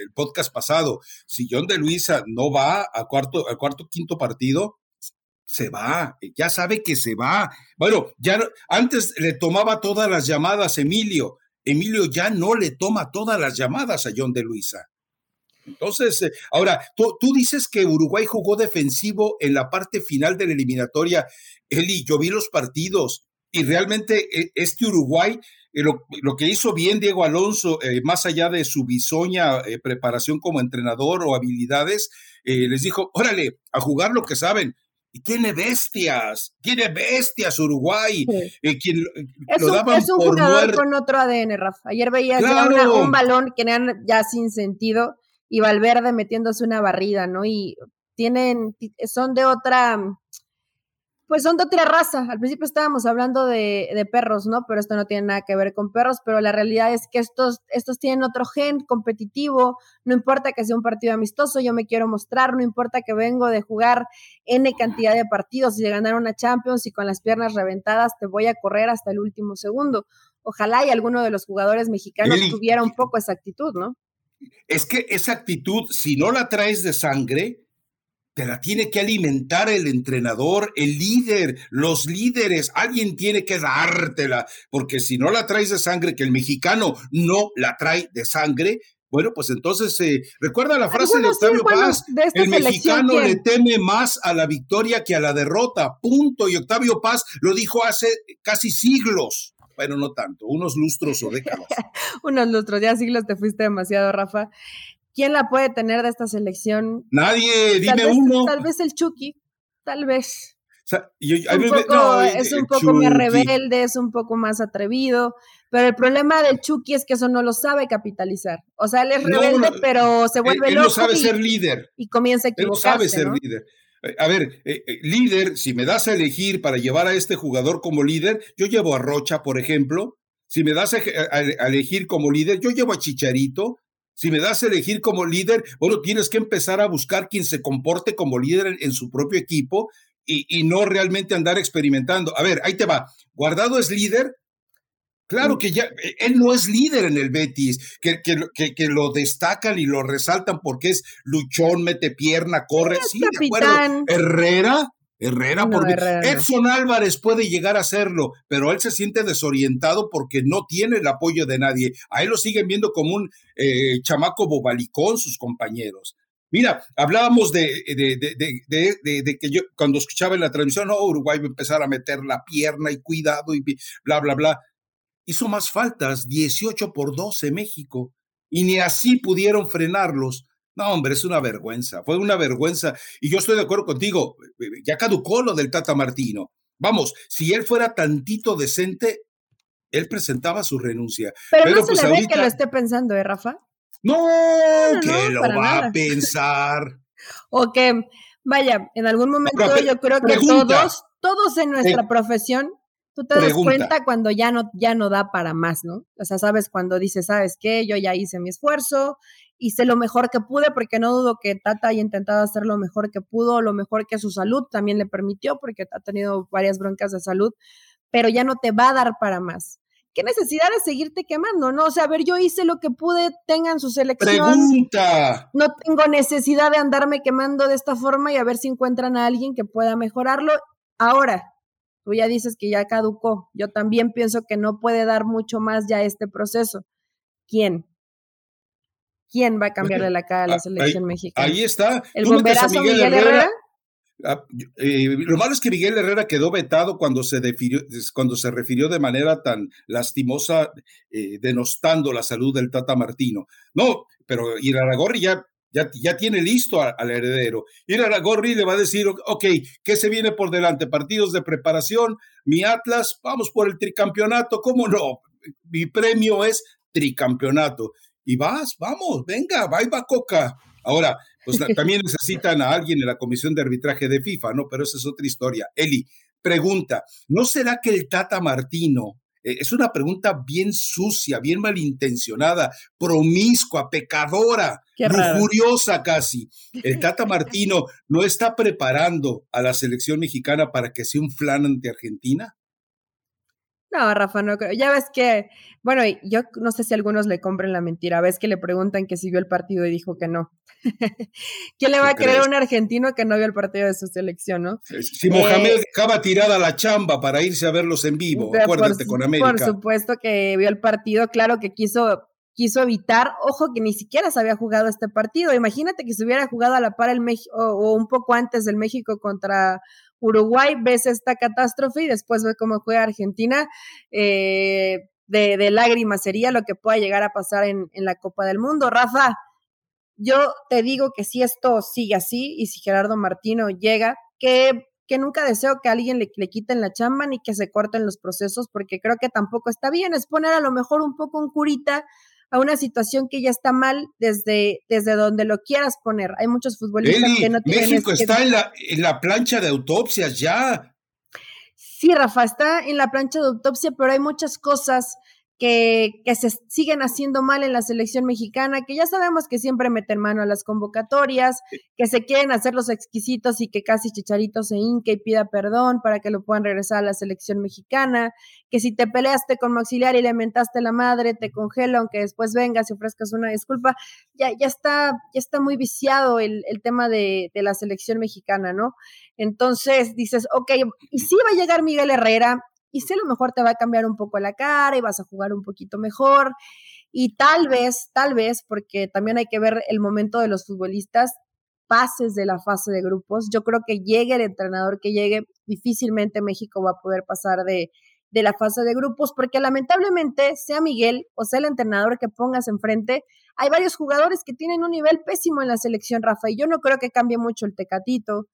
Speaker 1: el podcast pasado, si John de Luisa no va a cuarto, al cuarto, quinto partido, se va, ya sabe que se va. Bueno, ya antes le tomaba todas las llamadas Emilio. Emilio ya no le toma todas las llamadas a John de Luisa. Entonces, eh, ahora, tú, tú, dices que Uruguay jugó defensivo en la parte final de la eliminatoria. Eli, yo vi los partidos y realmente eh, este Uruguay, eh, lo, lo, que hizo bien Diego Alonso, más allá de su bisoña preparación como entrenador o habilidades, les dijo, órale, a jugar lo que saben y tiene bestias, tiene bestias Uruguay.
Speaker 2: Eh, quien, es, un, es un jugador con otro ADN, Rafa. Ayer veías un balón que eran ya sin sentido y Valverde metiéndose una barrida, ¿no? Y tienen, son de otra, pues son de otra raza. Al principio estábamos hablando de, de, perros, ¿no? Pero esto no tiene nada que ver con perros, pero la realidad es que estos, estos tienen otro gen competitivo, no importa que sea un partido amistoso, yo me quiero mostrar, no importa que vengo de jugar N cantidad de partidos y de ganar una Champions y con las piernas reventadas te voy a correr hasta el último segundo. Ojalá y alguno de los jugadores mexicanos tuviera un poco esa actitud, ¿no?
Speaker 1: Es que esa actitud, si no la traes de sangre, te la tiene que alimentar el entrenador, el líder, los líderes. Alguien tiene que dártela, porque si no la traes de sangre, que el mexicano no la trae de sangre, bueno, pues entonces, eh, recuerda la frase de Octavio Paz, el mexicano le teme más a la victoria que a la derrota, punto. Y Octavio Paz lo dijo hace casi siglos. Bueno, no tanto, unos lustros o décadas. [laughs]
Speaker 2: unos lustros, ya siglos te fuiste demasiado, Rafa. ¿Quién la puede tener de esta selección?
Speaker 1: Nadie, dime uno.
Speaker 2: Tal vez el Chucky, tal vez. es un poco más rebelde, es un poco más atrevido, pero el problema del Chucky es que eso no lo sabe capitalizar. O sea, él es rebelde, pero se vuelve
Speaker 1: él,
Speaker 2: loco.
Speaker 1: no sabe ser líder.
Speaker 2: Y comienza a equivocarse.
Speaker 1: Él no sabe ser líder. Eh, a ver, eh, eh, líder, si me das a elegir para llevar a este jugador como líder, yo llevo a Rocha, por ejemplo. Si me das a elegir como líder, yo llevo a Chicharito. Si me das a elegir como líder, bueno, tienes que empezar a buscar quien se comporte como líder en, su propio equipo y, no realmente andar experimentando. A ver, ahí te va. Guardado es líder, Claro que ya, e, él no es líder en el Betis, que, que, lo destacan y lo resaltan porque es luchón, mete pierna, corre. Sí, de acuerdo. Herrera, Herrera, porque Edson Álvarez puede llegar a hacerlo, pero él se siente desorientado porque no tiene el apoyo de nadie. A él lo siguen viendo como un eh, chamaco bobalicón sus compañeros. Mira, hablábamos de, de, que yo cuando escuchaba en la transmisión, no, Uruguay va a empezar a meter la pierna y cuidado y bla, bla, bla. Hizo más faltas, 18 por 12 México, y ni así pudieron frenarlos. No, hombre, es una vergüenza, fue una vergüenza. Y yo estoy de acuerdo contigo, ya caducó lo del Tata Martino. Vamos, si él fuera tantito decente, él presentaba su renuncia.
Speaker 2: Pero, no se pues, le ve que lo esté pensando, ¿eh, Rafa?
Speaker 1: No, que lo va a pensar. [laughs]
Speaker 2: o que, vaya, en algún momento yo creo que todos, todos en nuestra profesión, tú te das cuenta cuando ya no, ya no da para más, ¿no? O sea, sabes cuando dices, ¿sabes qué? Yo ya hice mi esfuerzo, hice lo mejor que pude, porque no dudo que Tata haya intentado hacer lo mejor que pudo, lo mejor que su salud también le permitió, porque ha tenido varias broncas de salud, pero ya no te va a dar para más. ¿Qué necesidad de seguirte quemando? No, o sea, a ver, yo hice lo que pude, tengan su selección.
Speaker 1: Pregunta.
Speaker 2: No tengo necesidad de andarme quemando de esta forma y a ver si encuentran a alguien que pueda mejorarlo. Ahora, tú ya dices que ya caducó. Yo también pienso que no puede dar mucho más ya este proceso. ¿Quién? ¿Quién va a cambiarle la cara a la selección mexicana?
Speaker 1: Ahí está.
Speaker 2: ¿El bomberazo Miguel, Herrera?
Speaker 1: Ah, eh, lo malo es que Miguel Herrera quedó vetado cuando se, cuando se refirió de manera tan lastimosa, eh, denostando la salud del Tata Martino. No, pero Iraragorri ya, ya, ya tiene listo al heredero. Iraragorri le va a decir, ok, ¿qué se viene por delante? Partidos de preparación, mi Atlas, vamos por el tricampeonato, ¿cómo no? Mi premio es tricampeonato y vas, vamos, venga, va y va Coca. Ahora, pues también necesitan a alguien en la comisión de arbitraje de FIFA, ¿no? Pero esa es otra historia. Eli, pregunta, ¿no será que el Tata Martino, eh, es una pregunta bien sucia, bien malintencionada, promiscua, pecadora, lujuriosa casi. El [laughs] Tata Martino no está preparando a la selección mexicana para que sea un flan ante Argentina.
Speaker 2: No, Rafa, no creo. Ya ves que, bueno, yo no sé si algunos le compren la mentira. Ves que le preguntan que si vio el partido y dijo que no. [laughs] ¿Quién le va a creer a un argentino que no vio el partido de su selección, no?
Speaker 1: Si Mohamed acaba tirada la chamba para irse a verlos en vivo, acuérdate con América.
Speaker 2: Por supuesto que vio el partido, claro que quiso quiso evitar, ojo que ni siquiera se había jugado este partido. Imagínate que se hubiera jugado a la par el México o, un poco antes del México contra Uruguay, ves esta catástrofe y después ves cómo juega Argentina. Eh, de, lágrimas sería lo que pueda llegar a pasar en, la Copa del Mundo. Rafa, yo te digo que si esto sigue así y si Gerardo Martino llega, que que nunca deseo que a alguien le, le, quiten la chamba ni que se corten los procesos, porque creo que tampoco está bien. Es poner a lo mejor un poco un curita a una situación que ya está mal desde, desde donde lo quieras poner. Hay muchos futbolistas que no
Speaker 1: tienen... México está en la, en la plancha de autopsias ya.
Speaker 2: Sí, Rafa, está en la plancha de autopsia, pero hay muchas cosas que, que, se siguen haciendo mal en la selección mexicana, que ya sabemos que siempre meten mano a las convocatorias, que se quieren hacer los exquisitos y que casi Chicharito se hinque y pida perdón para que lo puedan regresar a la selección mexicana, que si te peleaste con auxiliar y le mentaste la madre, te congela, aunque después vengas y ofrezcas una disculpa, ya, ya, está, ya está muy viciado el, el tema de, de la selección mexicana, ¿no? Entonces dices, ok, y sí va a llegar Miguel Herrera, y si a lo mejor te va a cambiar un poco la cara y vas a jugar un poquito mejor. Y tal vez, tal vez, porque también hay que ver el momento de los futbolistas, pases de la fase de grupos. Yo creo que llegue el entrenador que llegue, difícilmente México va a poder pasar de, de la fase de grupos, porque lamentablemente, sea Miguel o sea el entrenador que pongas enfrente, hay varios jugadores que tienen un nivel pésimo en la selección, Rafa, y yo no creo que cambie mucho el Tecatito,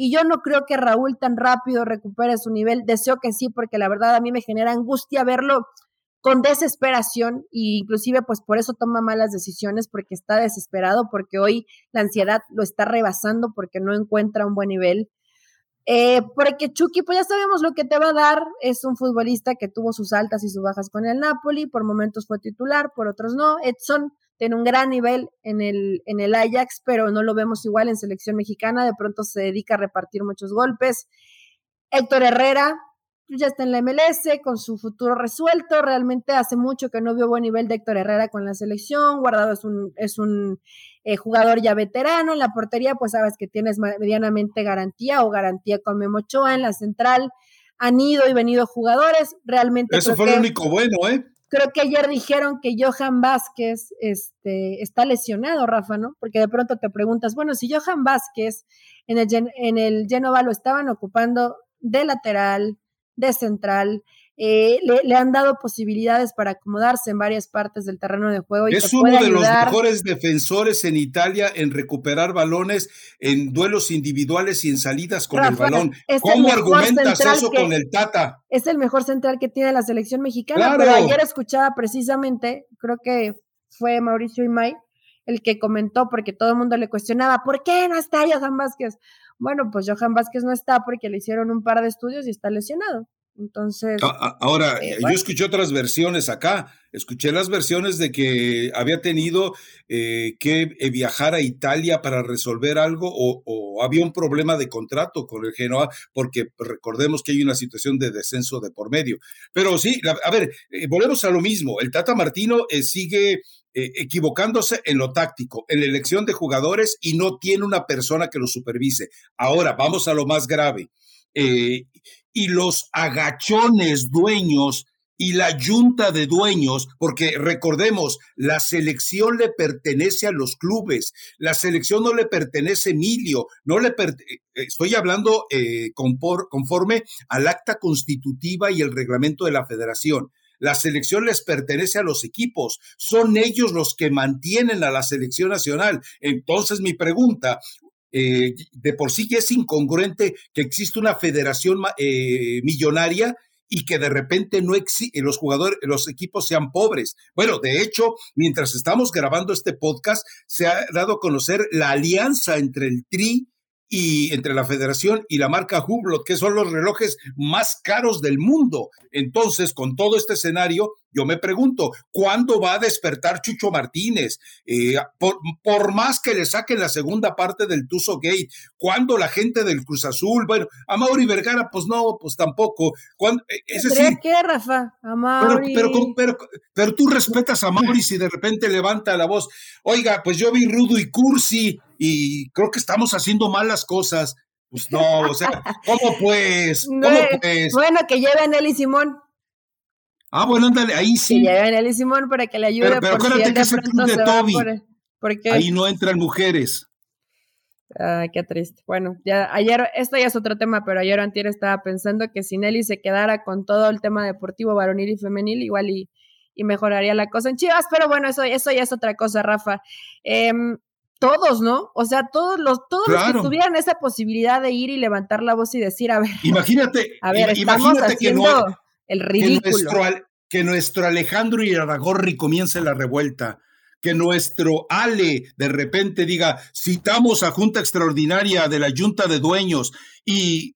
Speaker 2: y yo no creo que Raúl tan rápido recupere su nivel. Deseo que sí, porque la verdad a mí me genera angustia verlo con desesperación e inclusive pues por eso toma malas decisiones porque está desesperado, porque hoy la ansiedad lo está rebasando porque no encuentra un buen nivel. Eh, porque Chucky, pues ya sabemos lo que te va a dar. Es un futbolista que tuvo sus altas y sus bajas con el Napoli. Por momentos fue titular, por otros no. Edson tiene un gran nivel en el, en el Ajax, pero no lo vemos igual en selección mexicana, de pronto se dedica a repartir muchos golpes. Héctor Herrera pues, ya está en la MLS con su futuro resuelto, realmente hace mucho que no vio buen nivel de Héctor Herrera con la selección, Guardado es un, es un eh, jugador ya veterano, en la portería pues sabes que tienes medianamente garantía o garantía con Memochoa en la central, han ido y venido jugadores, realmente...
Speaker 1: Eso fue lo único bueno, ¿eh?
Speaker 2: Creo que ayer dijeron que Johan Vázquez este, está lesionado, Rafa, ¿no? Porque de pronto te preguntas, bueno, si Johan Vázquez en el, en el Genova lo estaban ocupando de lateral, de central, eh, le, han dado posibilidades para acomodarse en varias partes del terreno de juego.
Speaker 1: Y es uno de los mejores defensores en Italia en recuperar balones en duelos individuales y en salidas con el balón. ¿Cómo argumentas eso con el Tata?
Speaker 2: Es el mejor central que tiene la selección mexicana, pero ayer escuchaba precisamente, creo que fue Mauricio Imay, el que comentó, porque todo el mundo le cuestionaba, ¿por qué no está Johan Vázquez? Bueno, pues Johan Vázquez no está porque le hicieron un par de estudios y está lesionado. Entonces.
Speaker 1: Ahora, eh, yo escuché otras versiones acá. Escuché las versiones de que había tenido eh, que eh, viajar a Italia para resolver algo o, había un problema de contrato con el Genoa, porque recordemos que hay una situación de descenso de por medio. Pero sí, a ver, volvemos a lo mismo. El Tata Martino sigue equivocándose en lo táctico, en la elección de jugadores y no tiene una persona que lo supervise. Ahora, vamos a lo más grave. Eh, y los agachones dueños y la junta de dueños, porque recordemos, la selección le pertenece a los clubes, la selección no le pertenece a Emilio, no le eh, estoy hablando eh, conforme al acta constitutiva y el reglamento de la federación. La selección les pertenece a los equipos, son ellos los que mantienen a la selección nacional. Entonces mi pregunta, eh, de por sí ya es incongruente que existe una federación eh, millonaria y que de repente no existe, los jugadores, los equipos sean pobres. Bueno, de hecho, mientras estamos grabando este podcast, se ha dado a conocer la alianza entre el TRI y entre la federación y la marca Hublot, que son los relojes más caros del mundo. Entonces, con todo este escenario, yo me pregunto, ¿cuándo va a despertar Chucho Martínez? Eh, por, más que le saquen la segunda parte del Tuzo Gate, ¿cuándo la gente del Cruz Azul? Bueno, a Mauri Vergara, pues no, pues tampoco. Es decir,
Speaker 2: ¿Qué, Rafa? A
Speaker 1: Mauri. Pero, pero, pero, tú respetas a Mauri si de repente levanta la voz. Oiga, pues yo vi Rudo y Cursi y creo que estamos haciendo malas cosas. Pues no, o sea, ¿cómo pues? [laughs] ¿Cómo pues?
Speaker 2: Bueno, que lleven él y Simón.
Speaker 1: Ah, bueno, ándale, ahí sí.
Speaker 2: Que lleven y Simón para que le ayude.
Speaker 1: Pero, pero acuérdate que es el club de Toby. Ahí no entran mujeres.
Speaker 2: Ay, qué triste. Bueno, ya ayer, esto ya es otro tema, pero ayer antier estaba pensando que si Nelly se quedara con todo el tema deportivo varonil y femenil, igual y, y mejoraría la cosa en Chivas, pero bueno, eso, eso ya es otra cosa, Rafa. Eh, todos, ¿no? O sea, todos los, todos los que tuvieran esa posibilidad de ir y levantar la voz y decir, a ver,
Speaker 1: imagínate,
Speaker 2: a ver, estamos haciendo el ridículo.
Speaker 1: Que nuestro, Alejandro Iraragorri comience la revuelta, que nuestro Ale de repente diga, citamos a Junta Extraordinaria de la Junta de Dueños y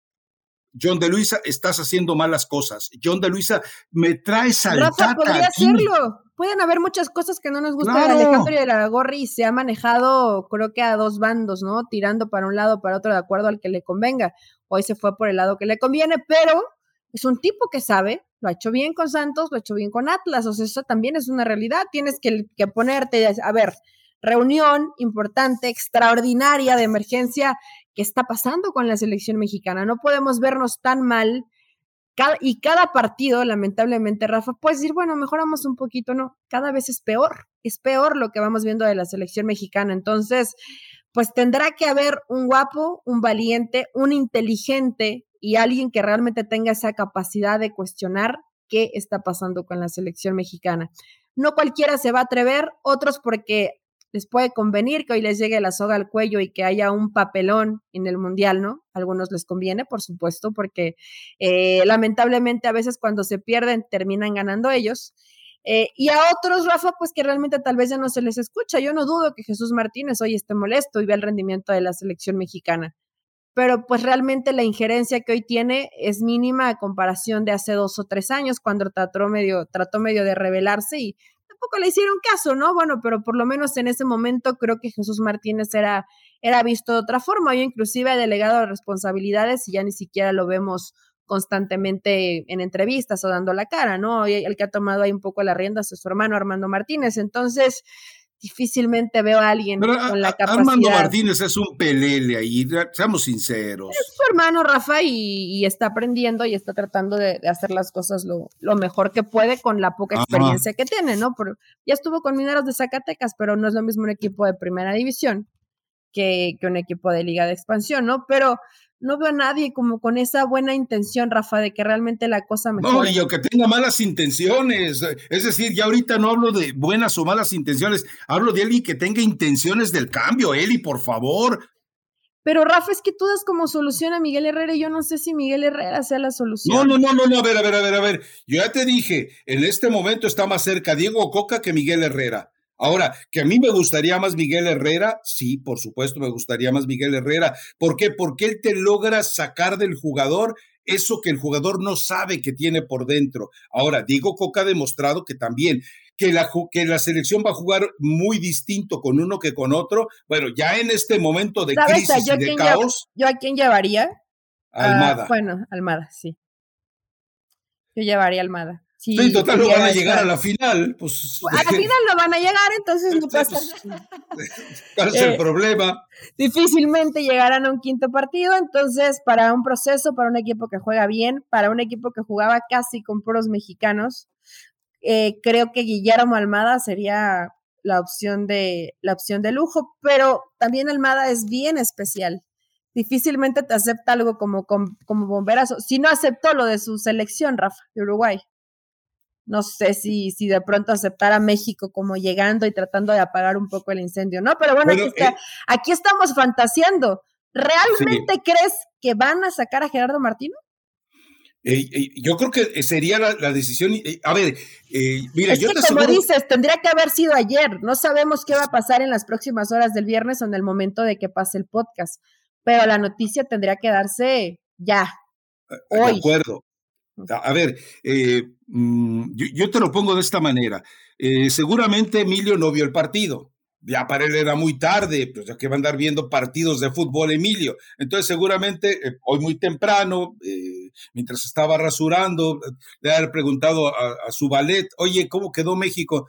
Speaker 1: John de Luisa, estás haciendo malas cosas. John de Luisa, me traes al
Speaker 2: Rafa, podría hacerlo pueden haber muchas cosas que no nos gustan de Alejandro y de la Gorri y se ha manejado, creo que a dos bandos, ¿no? Tirando para un lado, para otro, de acuerdo al que le convenga. Hoy se fue por el lado que le conviene, pero es un tipo que sabe, lo ha hecho bien con Santos, lo ha hecho bien con Atlas, o sea, eso también es una realidad. Tienes que, que ponerte, a ver, reunión importante, extraordinaria de emergencia, ¿qué está pasando con la selección mexicana? No podemos vernos tan mal y cada partido, lamentablemente, Rafa, puedes decir, bueno, mejoramos un poquito, no, cada vez es peor, es peor lo que vamos viendo de la selección mexicana. Entonces, pues tendrá que haber un guapo, un valiente, un inteligente y alguien que realmente tenga esa capacidad de cuestionar qué está pasando con la selección mexicana. No cualquiera se va a atrever, otros porque les puede convenir que hoy les llegue la soga al cuello y que haya un papelón en el mundial, ¿no? A algunos les conviene, por supuesto, porque eh, lamentablemente a veces cuando se pierden terminan ganando ellos. Eh, y a otros, Rafa, pues que realmente tal vez ya no se les escucha. Yo no dudo que Jesús Martínez hoy esté molesto y vea el rendimiento de la selección mexicana. Pero pues realmente la injerencia que hoy tiene es mínima a comparación de hace dos o tres años, cuando trató medio, trató medio de rebelarse y tampoco le hicieron caso, ¿no? Bueno, pero por lo menos en ese momento creo que Jesús Martínez era, era visto de otra forma. Yo inclusive ha delegado responsabilidades y ya ni siquiera lo vemos constantemente en entrevistas o dando la cara, ¿no? el que ha tomado ahí un poco la rienda es su hermano Armando Martínez. Entonces, difícilmente veo a alguien con la capacidad.
Speaker 1: Armando Martínez es un pelele ahí, seamos sinceros.
Speaker 2: Es su hermano Rafa y, está aprendiendo y está tratando de, hacer las cosas lo, mejor que puede con la poca experiencia que tiene, ¿no? ya estuvo con Mineros de Zacatecas, pero no es lo mismo un equipo de primera división que, que un equipo de liga de expansión, ¿no? Pero no veo a nadie como con esa buena intención, Rafa, de que realmente la cosa mejore.
Speaker 1: No, y aunque tenga malas intenciones, es decir, ya ahorita no hablo de buenas o malas intenciones, hablo de alguien que tenga intenciones del cambio, Eli, por favor.
Speaker 2: Pero Rafa, es que tú das como solución a Miguel Herrera y yo no sé si Miguel Herrera sea la solución.
Speaker 1: No, no, no, no, no, a ver, a ver, a ver, a ver. Yo ya te dije, en este momento está más cerca Diego Coca que Miguel Herrera. Ahora, que a mí me gustaría más Miguel Herrera, sí, por supuesto me gustaría más Miguel Herrera. ¿Por qué? Porque él te logra sacar del jugador eso que el jugador no sabe que tiene por dentro. Ahora, Diego Coca ha demostrado que también, que la, que la selección va a jugar muy distinto con uno que con otro. Bueno, ya en este momento de crisis y de caos.
Speaker 2: ¿Yo a quién llevaría?
Speaker 1: Almada.
Speaker 2: bueno, Almada, sí. Yo llevaría Almada.
Speaker 1: Sí, total, no van a llegar a la final. Pues,
Speaker 2: a la final no van a llegar, entonces no [laughs] pasa
Speaker 1: nada. [laughs] ¿Cuál es el eh, problema?
Speaker 2: Difícilmente llegarán a un quinto partido, entonces para un proceso, para un equipo que juega bien, para un equipo que jugaba casi con puros mexicanos, eh, creo que Guillermo Almada sería la opción de la opción de lujo, pero también Almada es bien especial. Difícilmente te acepta algo como, como, como bomberazo. Si no aceptó lo de su selección, Rafa, de Uruguay no sé si, si de pronto aceptar a México como llegando y tratando de apagar un poco el incendio, ¿no? Pero bueno, aquí, eh, estamos fantaseando. ¿Realmente crees que van a sacar a Gerardo Martino?
Speaker 1: Eh, eh, yo creo que sería la, decisión. a ver, mira, yo
Speaker 2: que como dices, tendría que haber sido ayer. No sabemos qué va a pasar en las próximas horas del viernes o en el momento de que pase el podcast. pero la noticia tendría que darse ya, hoy.
Speaker 1: De acuerdo. A ver, eh, mm, yo, te lo pongo de esta manera. Eh, seguramente Emilio no vio el partido. Ya para él era muy tarde, pues ya que va a andar viendo partidos de fútbol Emilio. Entonces seguramente eh, hoy muy temprano, mientras estaba rasurando, le ha preguntado a, su ballet, oye, ¿cómo quedó México?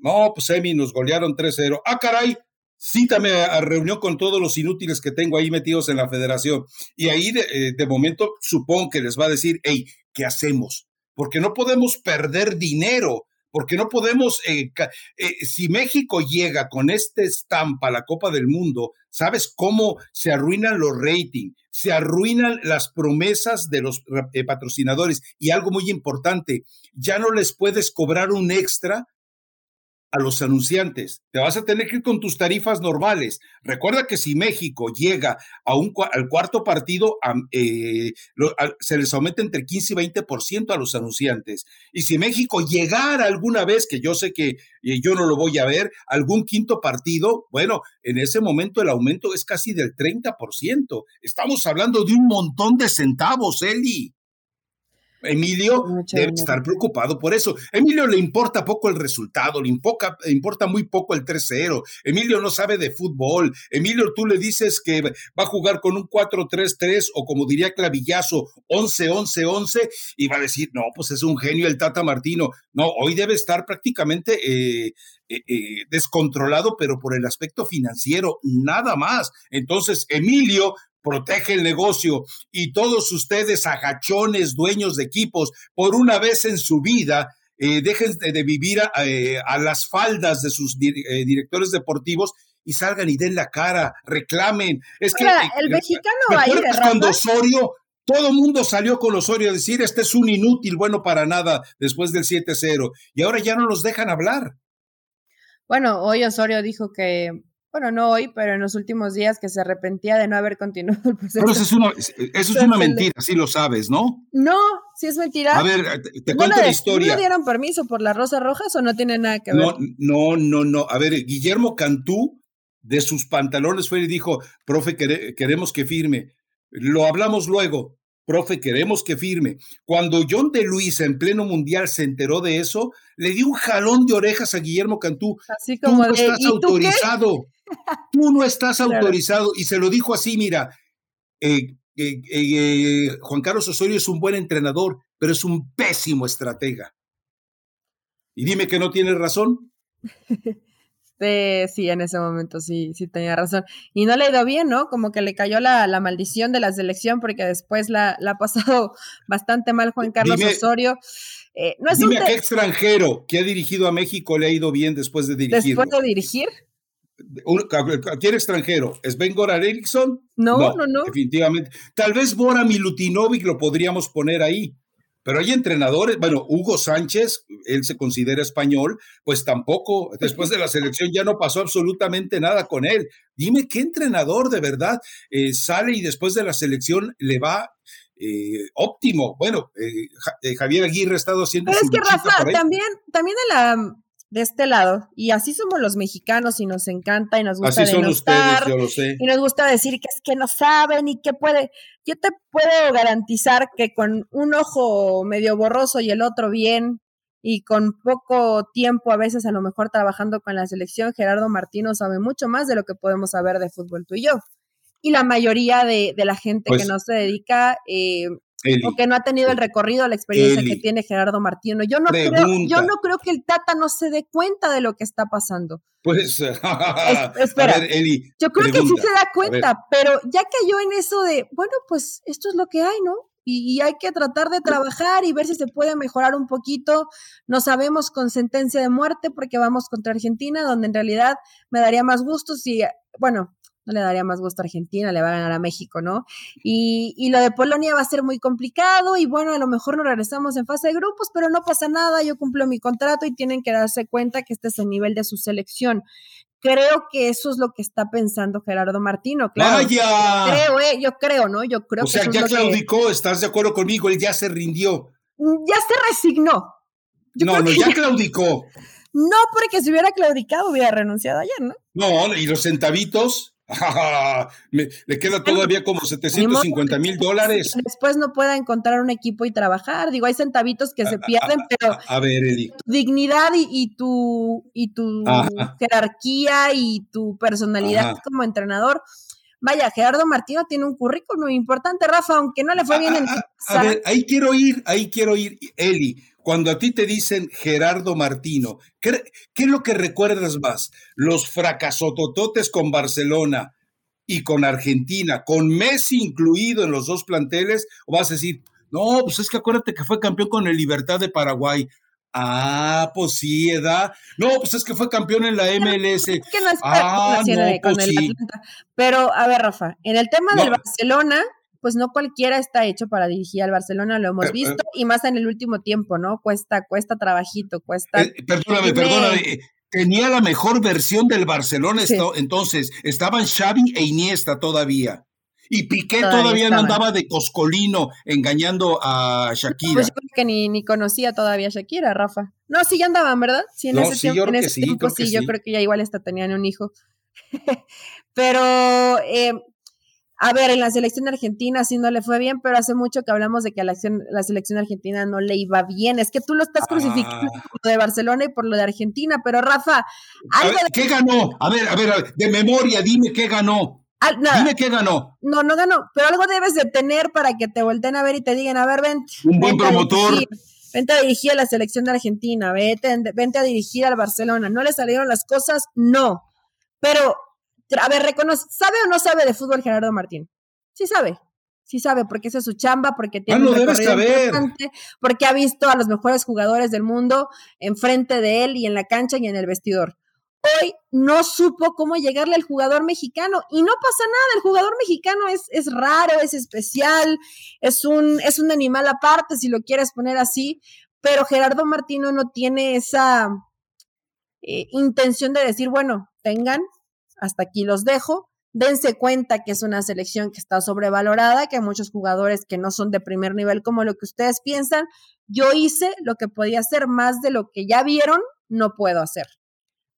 Speaker 1: no, pues Emi, nos golearon 3-0. Ah, caray, cítame a, reunión con todos los inútiles que tengo ahí metidos en la federación. Y ahí de, eh, momento supongo que les va a decir, hey, ¿qué hacemos? Porque no podemos perder dinero porque no podemos, eh, eh, si México llega con esta estampa a la Copa del Mundo, ¿sabes cómo se arruinan los ratings? Se arruinan las promesas de los patrocinadores y algo muy importante, ya no les puedes cobrar un extra a los anunciantes. Te vas a tener que ir con tus tarifas normales. Recuerda que si México llega a un, al cuarto partido, eh, se les aumenta entre 15 y 20% a los anunciantes. Y si México llegara alguna vez, que yo sé que eh, yo no lo voy a ver, algún quinto partido, bueno, en ese momento el aumento es casi del 30%. Estamos hablando de un montón de centavos, Eli. Emilio debe estar preocupado por eso. Emilio le importa poco el resultado, le importa, importa muy poco el 3-0. Emilio no sabe de fútbol. Emilio, tú le dices que va a jugar con un 4-3-3 o como diría Clavillazo, 11-11-11 y va a decir, no, pues es un genio el Tata Martino. No, hoy debe estar prácticamente eh, eh, eh, descontrolado, pero por el aspecto financiero, nada más. Entonces, Emilio protege el negocio y todos ustedes agachones, dueños de equipos, por una vez en su vida, eh, dejen de, vivir eh, a, las faldas de sus eh, directores deportivos y salgan y den la cara, reclamen. Es que
Speaker 2: el mexicano va a ir
Speaker 1: cuando Osorio, todo el mundo salió con Osorio a decir, este es un inútil, bueno para nada, después del 7-0, y ahora ya no los dejan hablar.
Speaker 2: Bueno, hoy Osorio dijo que bueno, no hoy, pero en los últimos días que se arrepentía de no haber continuado el
Speaker 1: proceso. Pero eso es una, eso es una mentira, sí lo sabes, ¿no?
Speaker 2: No, sí es mentira.
Speaker 1: A ver, te, cuento la historia.
Speaker 2: ¿No le dieron permiso por las rosas rojas o no tiene nada que ver?
Speaker 1: No, no, no, no. A ver, Guillermo Cantú de sus pantalones fue y dijo, profe, queremos que firme. Lo hablamos luego profe, queremos que firme. Cuando John de Luis en pleno mundial se enteró de eso, le dio un jalón de orejas a Guillermo Cantú. Así como tú no estás autorizado. Tú, no estás [laughs] autorizado. Y se lo dijo así, mira, eh, eh, eh, Juan Carlos Osorio es un buen entrenador, pero es un pésimo estratega. Y dime que no tiene razón. [laughs]
Speaker 2: Este, sí, en ese momento sí, sí tenía razón. Y no le ha ido bien, ¿no? Como que le cayó la, maldición de la selección porque después la, ha pasado [laughs] bastante mal Juan Carlos Osorio.
Speaker 1: Eh, no es dime a qué extranjero que ha dirigido a México le ha ido bien después de dirigir.
Speaker 2: ¿Después de dirigir?
Speaker 1: ¿Cualquier extranjero? ¿Es Ben Goran Eriksson?
Speaker 2: No, no, no,
Speaker 1: Definitivamente. Tal vez Bora Milutinovic lo podríamos poner ahí. Pero hay entrenadores, bueno, Hugo Sánchez, él se considera español, pues tampoco, después de la selección ya no pasó absolutamente nada con él. Dime qué entrenador de verdad eh, sale y después de la selección le va eh, óptimo. Bueno, eh, Javier Aguirre ha estado haciendo.
Speaker 2: Pero es que Rafa, también, también de la de este lado. Y así somos los mexicanos y nos encanta y nos gusta así son ustedes, yo lo sé. y nos gusta decir que es que no saben y que puede. Yo te puedo garantizar que con un ojo medio borroso y el otro bien y con poco tiempo a veces a lo mejor trabajando con la selección, Gerardo Martino sabe mucho más de lo que podemos saber de fútbol tú y yo. Y la mayoría de, la gente que pues no se dedica eh, o que no ha tenido el recorrido, la experiencia que tiene Gerardo Martino. Yo no, creo, yo no creo que el Tata no se dé cuenta de lo que está pasando.
Speaker 1: Pues, [laughs]
Speaker 2: espera, yo creo que sí se da cuenta, pero ya cayó en eso de, bueno, pues esto es lo que hay, ¿no? Y, hay que tratar de trabajar y ver si se puede mejorar un poquito. No sabemos con sentencia de muerte porque vamos contra Argentina, donde en realidad me daría más gusto si, bueno, no le daría más gusto a Argentina, le va a ganar a México, ¿no? Y, y, lo de Polonia va a ser muy complicado y bueno, a lo mejor nos regresamos en fase de grupos, pero no pasa nada, yo cumplo mi contrato y tienen que darse cuenta que este es el nivel de su selección. Creo que eso es lo que está pensando Gerardo Martino, claro.
Speaker 1: ¡Vaya!
Speaker 2: Creo, eh, yo creo, ¿no? Yo creo
Speaker 1: o sea, ya claudicó, ¿estás de acuerdo conmigo? Él ya se rindió.
Speaker 2: Mm, ya se resignó.
Speaker 1: no, no, ya claudicó. [laughs]
Speaker 2: No, porque si hubiera claudicado hubiera renunciado ayer, ¿no?
Speaker 1: No, y los centavitos. [laughs] le queda todavía como 750 mil dólares.
Speaker 2: Después no pueda encontrar un equipo y trabajar. Digo, hay centavitos que se pierden, pero
Speaker 1: a, ver,
Speaker 2: tu dignidad y, tu, y tu jerarquía y tu personalidad como entrenador. Vaya, Gerardo Martino tiene un currículum importante, Rafa, aunque no le fue bien en [laughs]
Speaker 1: A ver, ahí quiero ir, ahí quiero ir, Eli. Cuando a ti te dicen Gerardo Martino, ¿qué, es lo que recuerdas más? ¿Los fracasotototes con Barcelona y con Argentina, con Messi incluido en los dos planteles? ¿O vas a decir, no, pues es que acuérdate que fue campeón con el Libertad de Paraguay? Ah, pues sí, edad. No, pues es que fue campeón en la MLS. Es que no es ah, no,
Speaker 2: pues el Pero, a ver, Rafa, en el tema del Barcelona, pues no cualquiera está hecho para dirigir al Barcelona, lo hemos eh, visto, eh. y más en el último tiempo, ¿no? Cuesta, cuesta trabajito, cuesta.
Speaker 1: Eh, perdóname, perdóname. Tenía la mejor versión del Barcelona, entonces estaban Xavi e Iniesta todavía. Y Piqué todavía, no andaba de coscolino engañando a Shakira. Pues
Speaker 2: yo creo que ni, ni conocía todavía a Shakira, Rafa. No, sí ya andaban, ¿verdad? Sí, en ese tiempo, en ese tiempo sí, yo creo que ya igual hasta tenían un hijo. [laughs] Pero eh, a ver, en la selección argentina sí no le fue bien, pero hace mucho que hablamos de que a la, selección argentina no le iba bien. Es que tú lo estás crucificando ah. por lo de Barcelona y por lo de Argentina, pero Rafa,
Speaker 1: ¿qué ganó? A ver, a ver, de memoria, dime qué ganó. Dime qué ganó.
Speaker 2: No, no ganó, pero algo debes de tener para que te volteen a ver y te digan, a ver, ven.
Speaker 1: Un buen promotor.
Speaker 2: vente a dirigir a la selección de Argentina, vete, vente a dirigir al Barcelona. ¿No le salieron las cosas? No. Pero a ver, reconoce, ¿sabe o no sabe de fútbol Gerardo Martín? Sí sabe, sí sabe, porque esa es su chamba, porque tiene
Speaker 1: ah, un recorrido
Speaker 2: porque ha visto a los mejores jugadores del mundo enfrente de él y en la cancha y en el vestidor. Hoy no supo cómo llegarle al jugador mexicano y no pasa nada, el jugador mexicano es, es raro, es especial, es un, es un animal aparte, si lo quieres poner así, pero Gerardo Martino no tiene esa eh, intención de decir, bueno, tengan, hasta aquí los dejo. Dense cuenta que es una selección que está sobrevalorada, que hay muchos jugadores que no son de primer nivel como lo que ustedes piensan. Yo hice lo que podía hacer más de lo que ya vieron, no puedo hacer.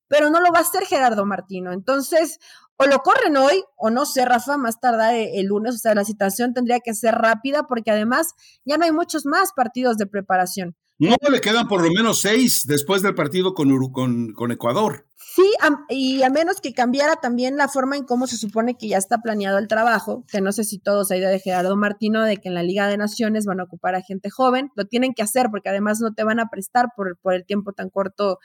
Speaker 2: Pero no lo va a hacer Gerardo Martino. Entonces, o lo corren hoy, o no sé, Rafa, más tardar el lunes. O sea, la situación tendría que ser rápida porque además ya no hay muchos más partidos de preparación.
Speaker 1: No, le quedan por lo menos seis después del partido con, con Ecuador.
Speaker 2: Sí, y a menos que cambiara también la forma en cómo se supone que ya está planeado el trabajo, que no sé si todos hay idea de Gerardo Martino de que en la Liga de Naciones van a ocupar a gente joven, lo tienen que hacer porque además no te van a prestar por, por el tiempo tan corto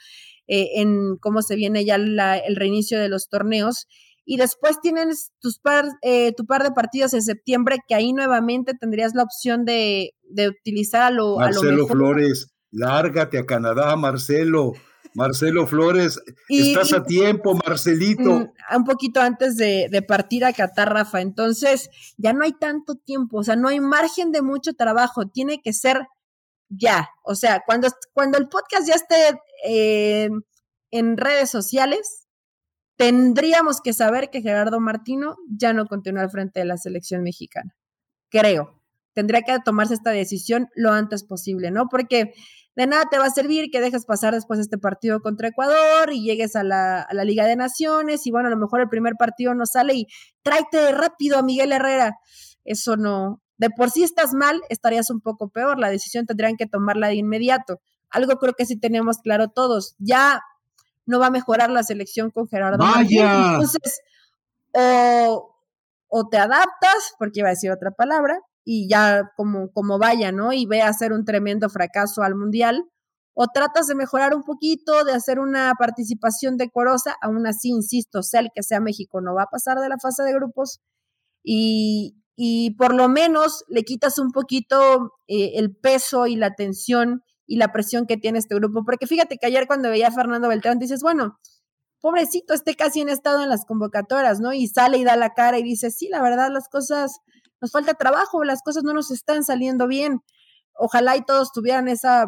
Speaker 2: eh, en cómo se viene ya el reinicio de los torneos. Y después tienes tus par, eh, tu par de partidos en septiembre, que ahí nuevamente tendrías la opción de, de utilizar a lo,
Speaker 1: Marcelo Flores, lárgate a Canadá, Marcelo. Marcelo Flores, estás a tiempo, Marcelito. Mm,
Speaker 2: un poquito antes de, partir a Qatar, Rafa. Entonces, ya no hay tanto tiempo, o sea, no hay margen de mucho trabajo, tiene que ser ya. O sea, cuando, cuando el podcast ya esté eh, en redes sociales, tendríamos que saber que Gerardo Martino ya no continúa al frente de la selección mexicana. Creo. Tendría que tomarse esta decisión lo antes posible, ¿no? Porque de nada te va a servir que dejes pasar después este partido contra Ecuador y llegues a la, Liga de Naciones y bueno, a lo mejor el primer partido no sale y tráete rápido a Miguel Herrera. Eso no, de por sí estás mal, estarías un poco peor. La decisión tendrían que tomarla de inmediato. Algo creo que sí tenemos claro todos. Ya no va a mejorar la selección con Gerardo.
Speaker 1: Vaya.
Speaker 2: Entonces, o, o te adaptas, porque iba a decir otra palabra, y ya como, como vaya, ¿no? Y ve a hacer un tremendo fracaso al mundial, o tratas de mejorar un poquito, de hacer una participación decorosa, aún así, insisto, sea el que sea México, no va a pasar de la fase de grupos y, y por lo menos le quitas un poquito eh, el peso y la tensión y la presión que tiene este grupo, porque fíjate que ayer cuando veía a Fernando Beltrán dices, bueno, pobrecito, este casi en estado en las convocatorias, ¿no? Y sale y da la cara y dice, sí, la verdad, las cosas falta trabajo, las cosas no nos están saliendo bien. Ojalá y todos tuvieran esa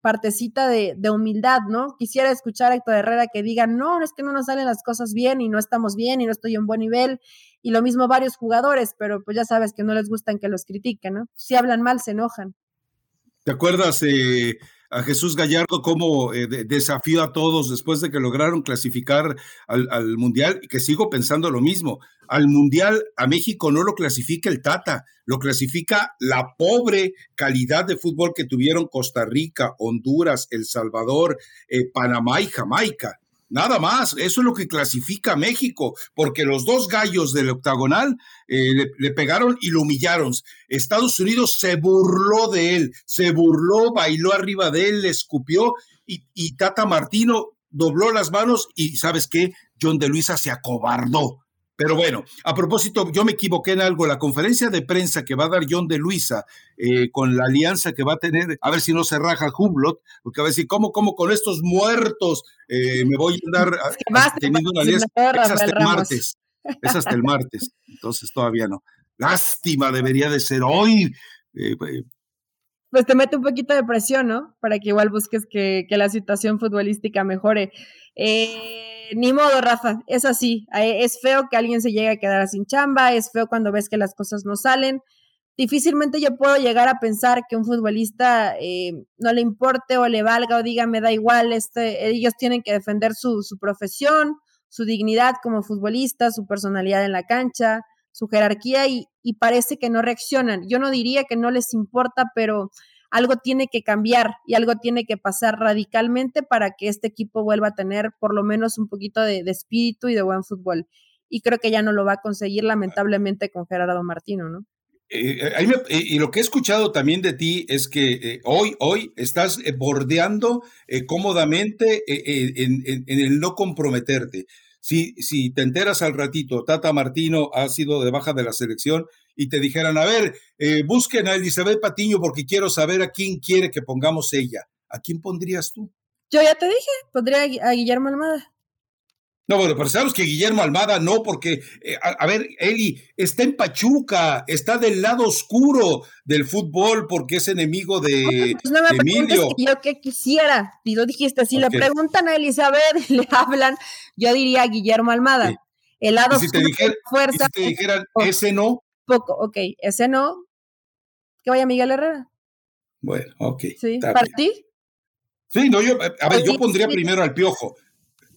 Speaker 2: partecita de, humildad, ¿no? Quisiera escuchar a Héctor Herrera que diga, no, es que no nos salen las cosas bien y no estamos bien y no estoy en buen nivel. Y lo mismo varios jugadores, pero pues ya sabes que no les gustan que los critiquen, ¿no? Si hablan mal, se enojan.
Speaker 1: ¿Te acuerdas eh, a Jesús Gallardo como eh, desafío a todos después de que lograron clasificar al, al, Mundial, que sigo pensando lo mismo. Al Mundial a México no lo clasifica el Tata, lo clasifica la pobre calidad de fútbol que tuvieron Costa Rica, Honduras, El Salvador, eh, Panamá y Jamaica. Nada más, eso es lo que clasifica a México, porque los dos gallos del octagonal eh, le, pegaron y lo humillaron. Estados Unidos se burló de él, se burló, bailó arriba de él, le escupió y, y Tata Martino dobló las manos y ¿sabes qué? John de Luisa se acobardó pero bueno, a propósito, yo me equivoqué en algo. La conferencia de prensa que va a dar John de Luisa eh, con la alianza que va a tener, a ver si no se raja Humblot, porque va a decir, ¿cómo, cómo con estos muertos eh, me voy a dar teniendo una alianza? Es hasta el martes. Es hasta el martes. Entonces todavía no. Lástima, debería de ser hoy.
Speaker 2: Eh, pues te mete un poquito de presión, ¿no? Para que igual busques que, que la situación futbolística mejore. Eh ni modo, Rafa, es así. Eh, es feo que alguien se llegue a quedar sin chamba, es feo cuando ves que las cosas no salen. Difícilmente yo puedo llegar a pensar que un futbolista eh, no le importe o le valga o diga me da igual, este, ellos tienen que defender su, profesión, su dignidad como futbolista, su personalidad en la cancha, su jerarquía y parece que no reaccionan. Yo no diría que no les importa, pero algo tiene que cambiar y algo tiene que pasar radicalmente para que este equipo vuelva a tener por lo menos un poquito de, espíritu y de buen fútbol. Y creo que ya no lo va a conseguir lamentablemente con Gerardo Martino, ¿no?
Speaker 1: Eh, eh, eh, y lo que he escuchado también de ti es que hoy, hoy estás bordeando cómodamente en, el no comprometerte. Si, si te enteras al ratito, Tata Martino ha sido de baja de la selección, y te dijeran, a ver, eh, busquen a Elizabeth Patiño porque quiero saber a quién quiere que pongamos ella, ¿a quién pondrías tú?
Speaker 2: Yo ya te dije, pondría a Guillermo Almada.
Speaker 1: No, bueno, pero sabemos que Guillermo Almada no, porque, eh, a, ver, Eli, está en Pachuca, está del lado oscuro del fútbol porque es enemigo de, pues no me Emilio.
Speaker 2: yo que quisiera, y lo dijiste, si le preguntan a Elizabeth, le hablan, yo diría Guillermo Almada. El lado oscuro
Speaker 1: te fuerza. si te dijeran, ese no,
Speaker 2: poco, ok, ese no, que vaya Miguel Herrera.
Speaker 1: Bueno, ok.
Speaker 2: Sí, ¿para ti?
Speaker 1: Sí, no, yo, a ver, yo pondría primero al Piojo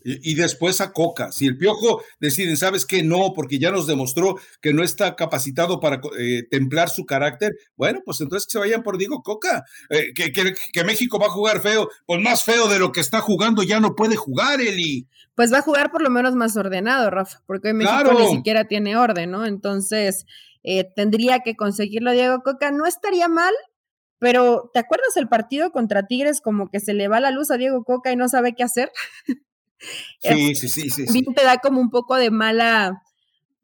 Speaker 1: y, después a Coca. Si el Piojo deciden, ¿sabes qué? No, porque ya nos demostró que no está capacitado para eh, templar su carácter, bueno, pues entonces que se vayan por Diego Coca. Eh, que, que, México va a jugar feo, pues más feo de lo que está jugando, ya no puede jugar, Eli.
Speaker 2: Pues va a jugar por lo menos más ordenado, Rafa, porque México ni siquiera tiene orden, ¿no? Entonces, eh, tendría que conseguirlo Diego Coca. No estaría mal, pero ¿te acuerdas el partido contra Tigres como que se le va la luz a Diego Coca y no sabe qué hacer? [laughs]
Speaker 1: Sí, sí, sí, sí,
Speaker 2: sí. Te da como un poco de mala...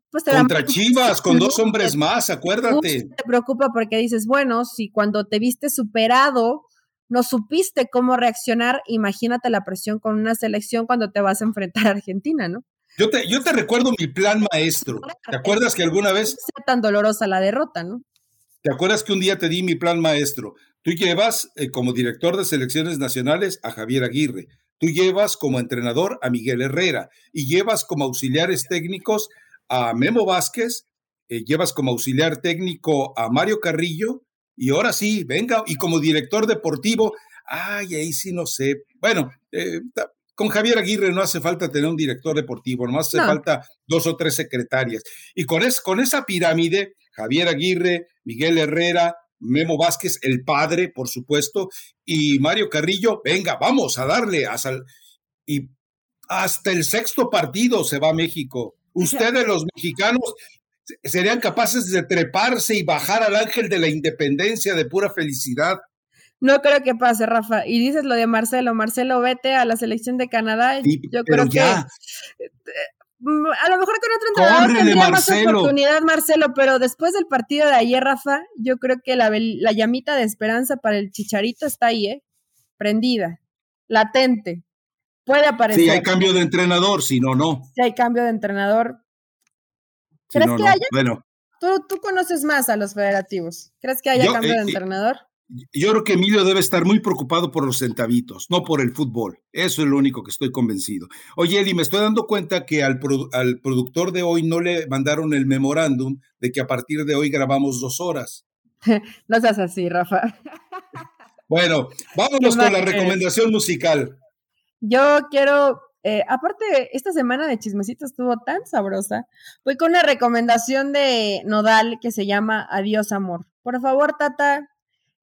Speaker 1: Pues contra Chivas, con dos [laughs] hombres más, acuérdate.
Speaker 2: Te preocupa porque dices, bueno, si cuando te viste superado no supiste cómo reaccionar, imagínate la presión con una selección cuando te vas a enfrentar a Argentina, ¿no?
Speaker 1: Yo te, yo te recuerdo mi plan maestro. ¿Te acuerdas que alguna vez...
Speaker 2: Tan dolorosa la derrota, ¿no?
Speaker 1: ¿Te acuerdas que un día te di mi plan maestro? Tú llevas eh, como director de selecciones nacionales a Javier Aguirre, tú llevas como entrenador a Miguel Herrera y llevas como auxiliares técnicos a Memo Vázquez, eh, llevas como auxiliar técnico a Mario Carrillo y ahora sí, venga, y como director deportivo, ay, ahí sí no sé. Bueno, eh, con Javier Aguirre no hace falta tener un director deportivo, no hace falta dos o tres secretarias. Y con, con esa pirámide, Javier Aguirre, Miguel Herrera, Memo Vázquez, el padre, por supuesto, y Mario Carrillo, venga, vamos a darle hasta y hasta el sexto partido se va a México. Ustedes los mexicanos serían capaces de treparse y bajar al ángel de la independencia de pura felicidad.
Speaker 2: No creo que pase, Rafa. Y dices lo de Marcelo. Marcelo, vete a la selección de Canadá. Yo creo que eh, a lo mejor con otro entrenador tendría más oportunidad, Marcelo, pero después del partido de ayer, Rafa, yo creo que la, la llamita de esperanza para el Chicharito está ahí, ¿eh? Prendida, latente. Puede aparecer.
Speaker 1: Sí, hay cambio de entrenador, si no, no.
Speaker 2: Si hay cambio de entrenador. ¿Crees que haya? Bueno. Tú, conoces más a los federativos. ¿Crees que haya cambio de eh, eh, entrenador?
Speaker 1: Yo creo que Emilio debe estar muy preocupado por los centavitos, no por el fútbol. Eso es lo único que estoy convencido. Oye, Eli, me estoy dando cuenta que al, al productor de hoy no le mandaron el memorándum de que a partir de hoy grabamos dos horas. [laughs]
Speaker 2: no seas así, Rafa. [laughs]
Speaker 1: Bueno, vámonos con la recomendación musical.
Speaker 2: Yo quiero, eh, aparte, esta semana de chismecito estuvo tan sabrosa. Voy con una recomendación de Nodal que se llama Adiós, amor. Por favor, Tata,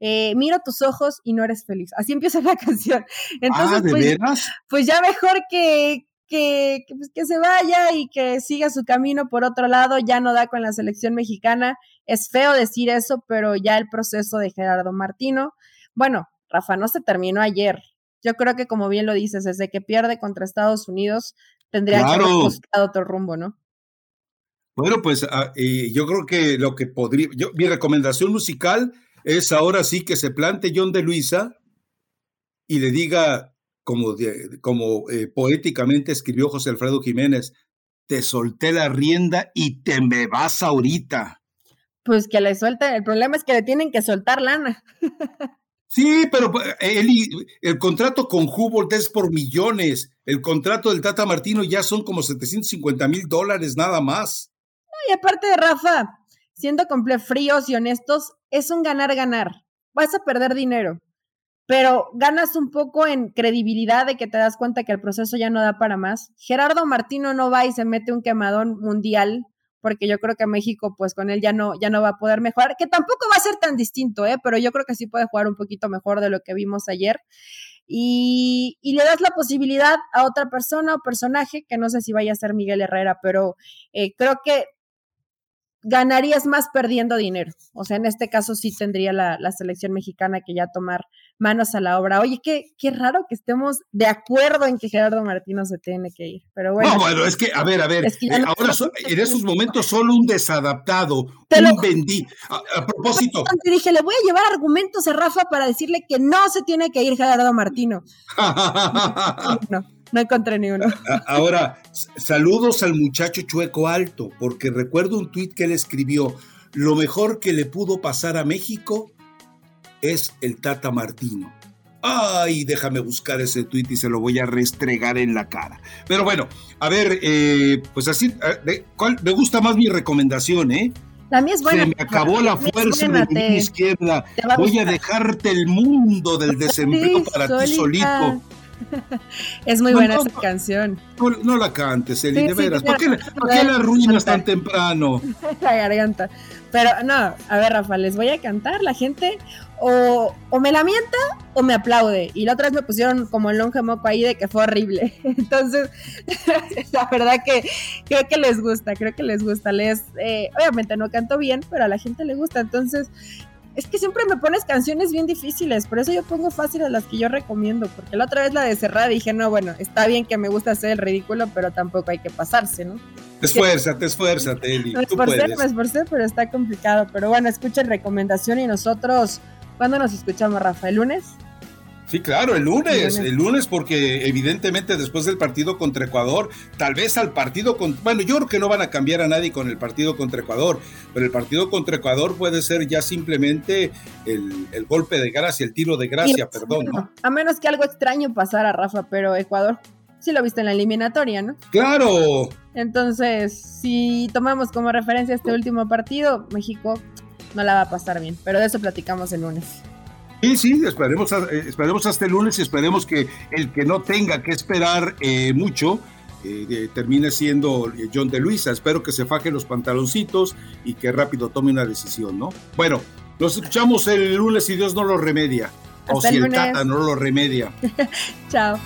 Speaker 2: eh, miro tus ojos y no eres feliz. Así empieza la [laughs] canción.
Speaker 1: Entonces, ah, ¿de
Speaker 2: pues,
Speaker 1: veras?
Speaker 2: pues ya mejor que, que, pues, que, se vaya y que siga su camino por otro lado, ya no da con la selección mexicana. Es feo decir eso, pero ya el proceso de Gerardo Martino, bueno, Rafa, no se terminó ayer. Yo creo que como bien lo dices, desde que pierde contra Estados Unidos, tendría que haber buscado otro rumbo, ¿no?
Speaker 1: Bueno, pues ah, eh, yo creo que lo que podría, yo, mi recomendación musical es ahora sí que se plante John de Luisa y le diga, como, como eh, poéticamente escribió José Alfredo Jiménez, te solté la rienda y te me vas ahorita.
Speaker 2: Pues que le suelten, el problema es que le tienen que soltar lana.
Speaker 1: Sí, pero el, eh, el contrato con Humboldt es por millones. El contrato del Tata Martino ya son como 750 mil dólares nada más.
Speaker 2: y aparte de Rafa, siendo completos fríos y honestos, es un ganar-ganar. Vas a perder dinero, pero ganas un poco en credibilidad de que te das cuenta que el proceso ya no da para más. Gerardo Martino no va y se mete un quemadón mundial porque yo creo que México, pues con él ya no, ya no va a poder mejorar, que tampoco va a ser tan distinto, ¿eh? pero yo creo que sí puede jugar un poquito mejor de lo que vimos ayer. Y, le das la posibilidad a otra persona o personaje, que no sé si vaya a ser Miguel Herrera, pero eh, creo que ganarías más perdiendo dinero. O sea, en este caso sí tendría la, selección mexicana que ya tomar manos a la obra. Oye, qué, qué raro que estemos de acuerdo en que Gerardo Martino se tiene que ir. Pero bueno.
Speaker 1: No, bueno, es que, a ver, a ver, eh, ahora en esos momentos solo un desadaptado, un vendí. A, propósito.
Speaker 2: Te dije, le voy a llevar argumentos a Rafa para decirle que no se tiene que ir Gerardo Martino. [laughs] no. No encontré ni uno.
Speaker 1: Ahora, saludos al muchacho chueco alto, porque recuerdo un tuit que él escribió, lo mejor que le pudo pasar a México es el Tata Martino. Ay, déjame buscar ese tuit y se lo voy a restregar en la cara. Pero bueno, a ver, eh, pues así, ¿cuál, me gusta más mi recomendación, ¿eh?
Speaker 2: La mía es buena.
Speaker 1: Se me acabó la, fuerza de mi izquierda. Voy a dejarte el mundo del [laughs] desempleo para ti solito. [laughs]
Speaker 2: es muy buena esa canción.
Speaker 1: No, la cantes, Eli, de veras. ¿Por qué, la arruinas tan temprano? [laughs]
Speaker 2: la garganta. Pero no, a ver, Rafa, les voy a cantar. La gente o, me la mienta o me aplaude. Y la otra vez me pusieron como el longe moco ahí de que fue horrible. [laughs] Entonces, la verdad que creo que les gusta, creo que les gusta. Les, eh, obviamente no canto bien, pero a la gente le gusta. Entonces, es que siempre me pones canciones bien difíciles, por eso yo pongo fáciles las que yo recomiendo, porque la otra vez la de cerrar dije, no, bueno, está bien que me gusta hacer el ridículo, pero tampoco hay que pasarse, ¿no?
Speaker 1: Esfuérzate, esfuérzate, Eli.
Speaker 2: Me esforcé, me esforcé, pero está complicado. Pero bueno, escuchen recomendación y nosotros, ¿cuándo nos escuchamos, Rafa? ¿El lunes?
Speaker 1: Sí, claro, el lunes, el lunes, porque evidentemente después del partido contra Ecuador, tal vez al partido con, bueno, yo creo que no van a cambiar a nadie con el partido contra Ecuador, pero el partido contra Ecuador puede ser ya simplemente el, golpe de gracia, el tiro de gracia, perdón, ¿no?
Speaker 2: A menos que algo extraño pasara, Rafa, pero Ecuador sí lo viste en la eliminatoria, ¿no?
Speaker 1: Claro.
Speaker 2: Entonces, si tomamos como referencia este último partido, México no la va a pasar bien, pero de eso platicamos el lunes.
Speaker 1: Sí, sí, esperemos, eh, esperemos hasta el lunes y esperemos que el que no tenga que esperar eh, mucho eh, termine siendo John de Luisa. Espero que se faje los pantaloncitos y que rápido tome una decisión, ¿no? Bueno, nos escuchamos el lunes si Dios no lo remedia. o si el Tata no lo remedia. [laughs]
Speaker 2: Chao.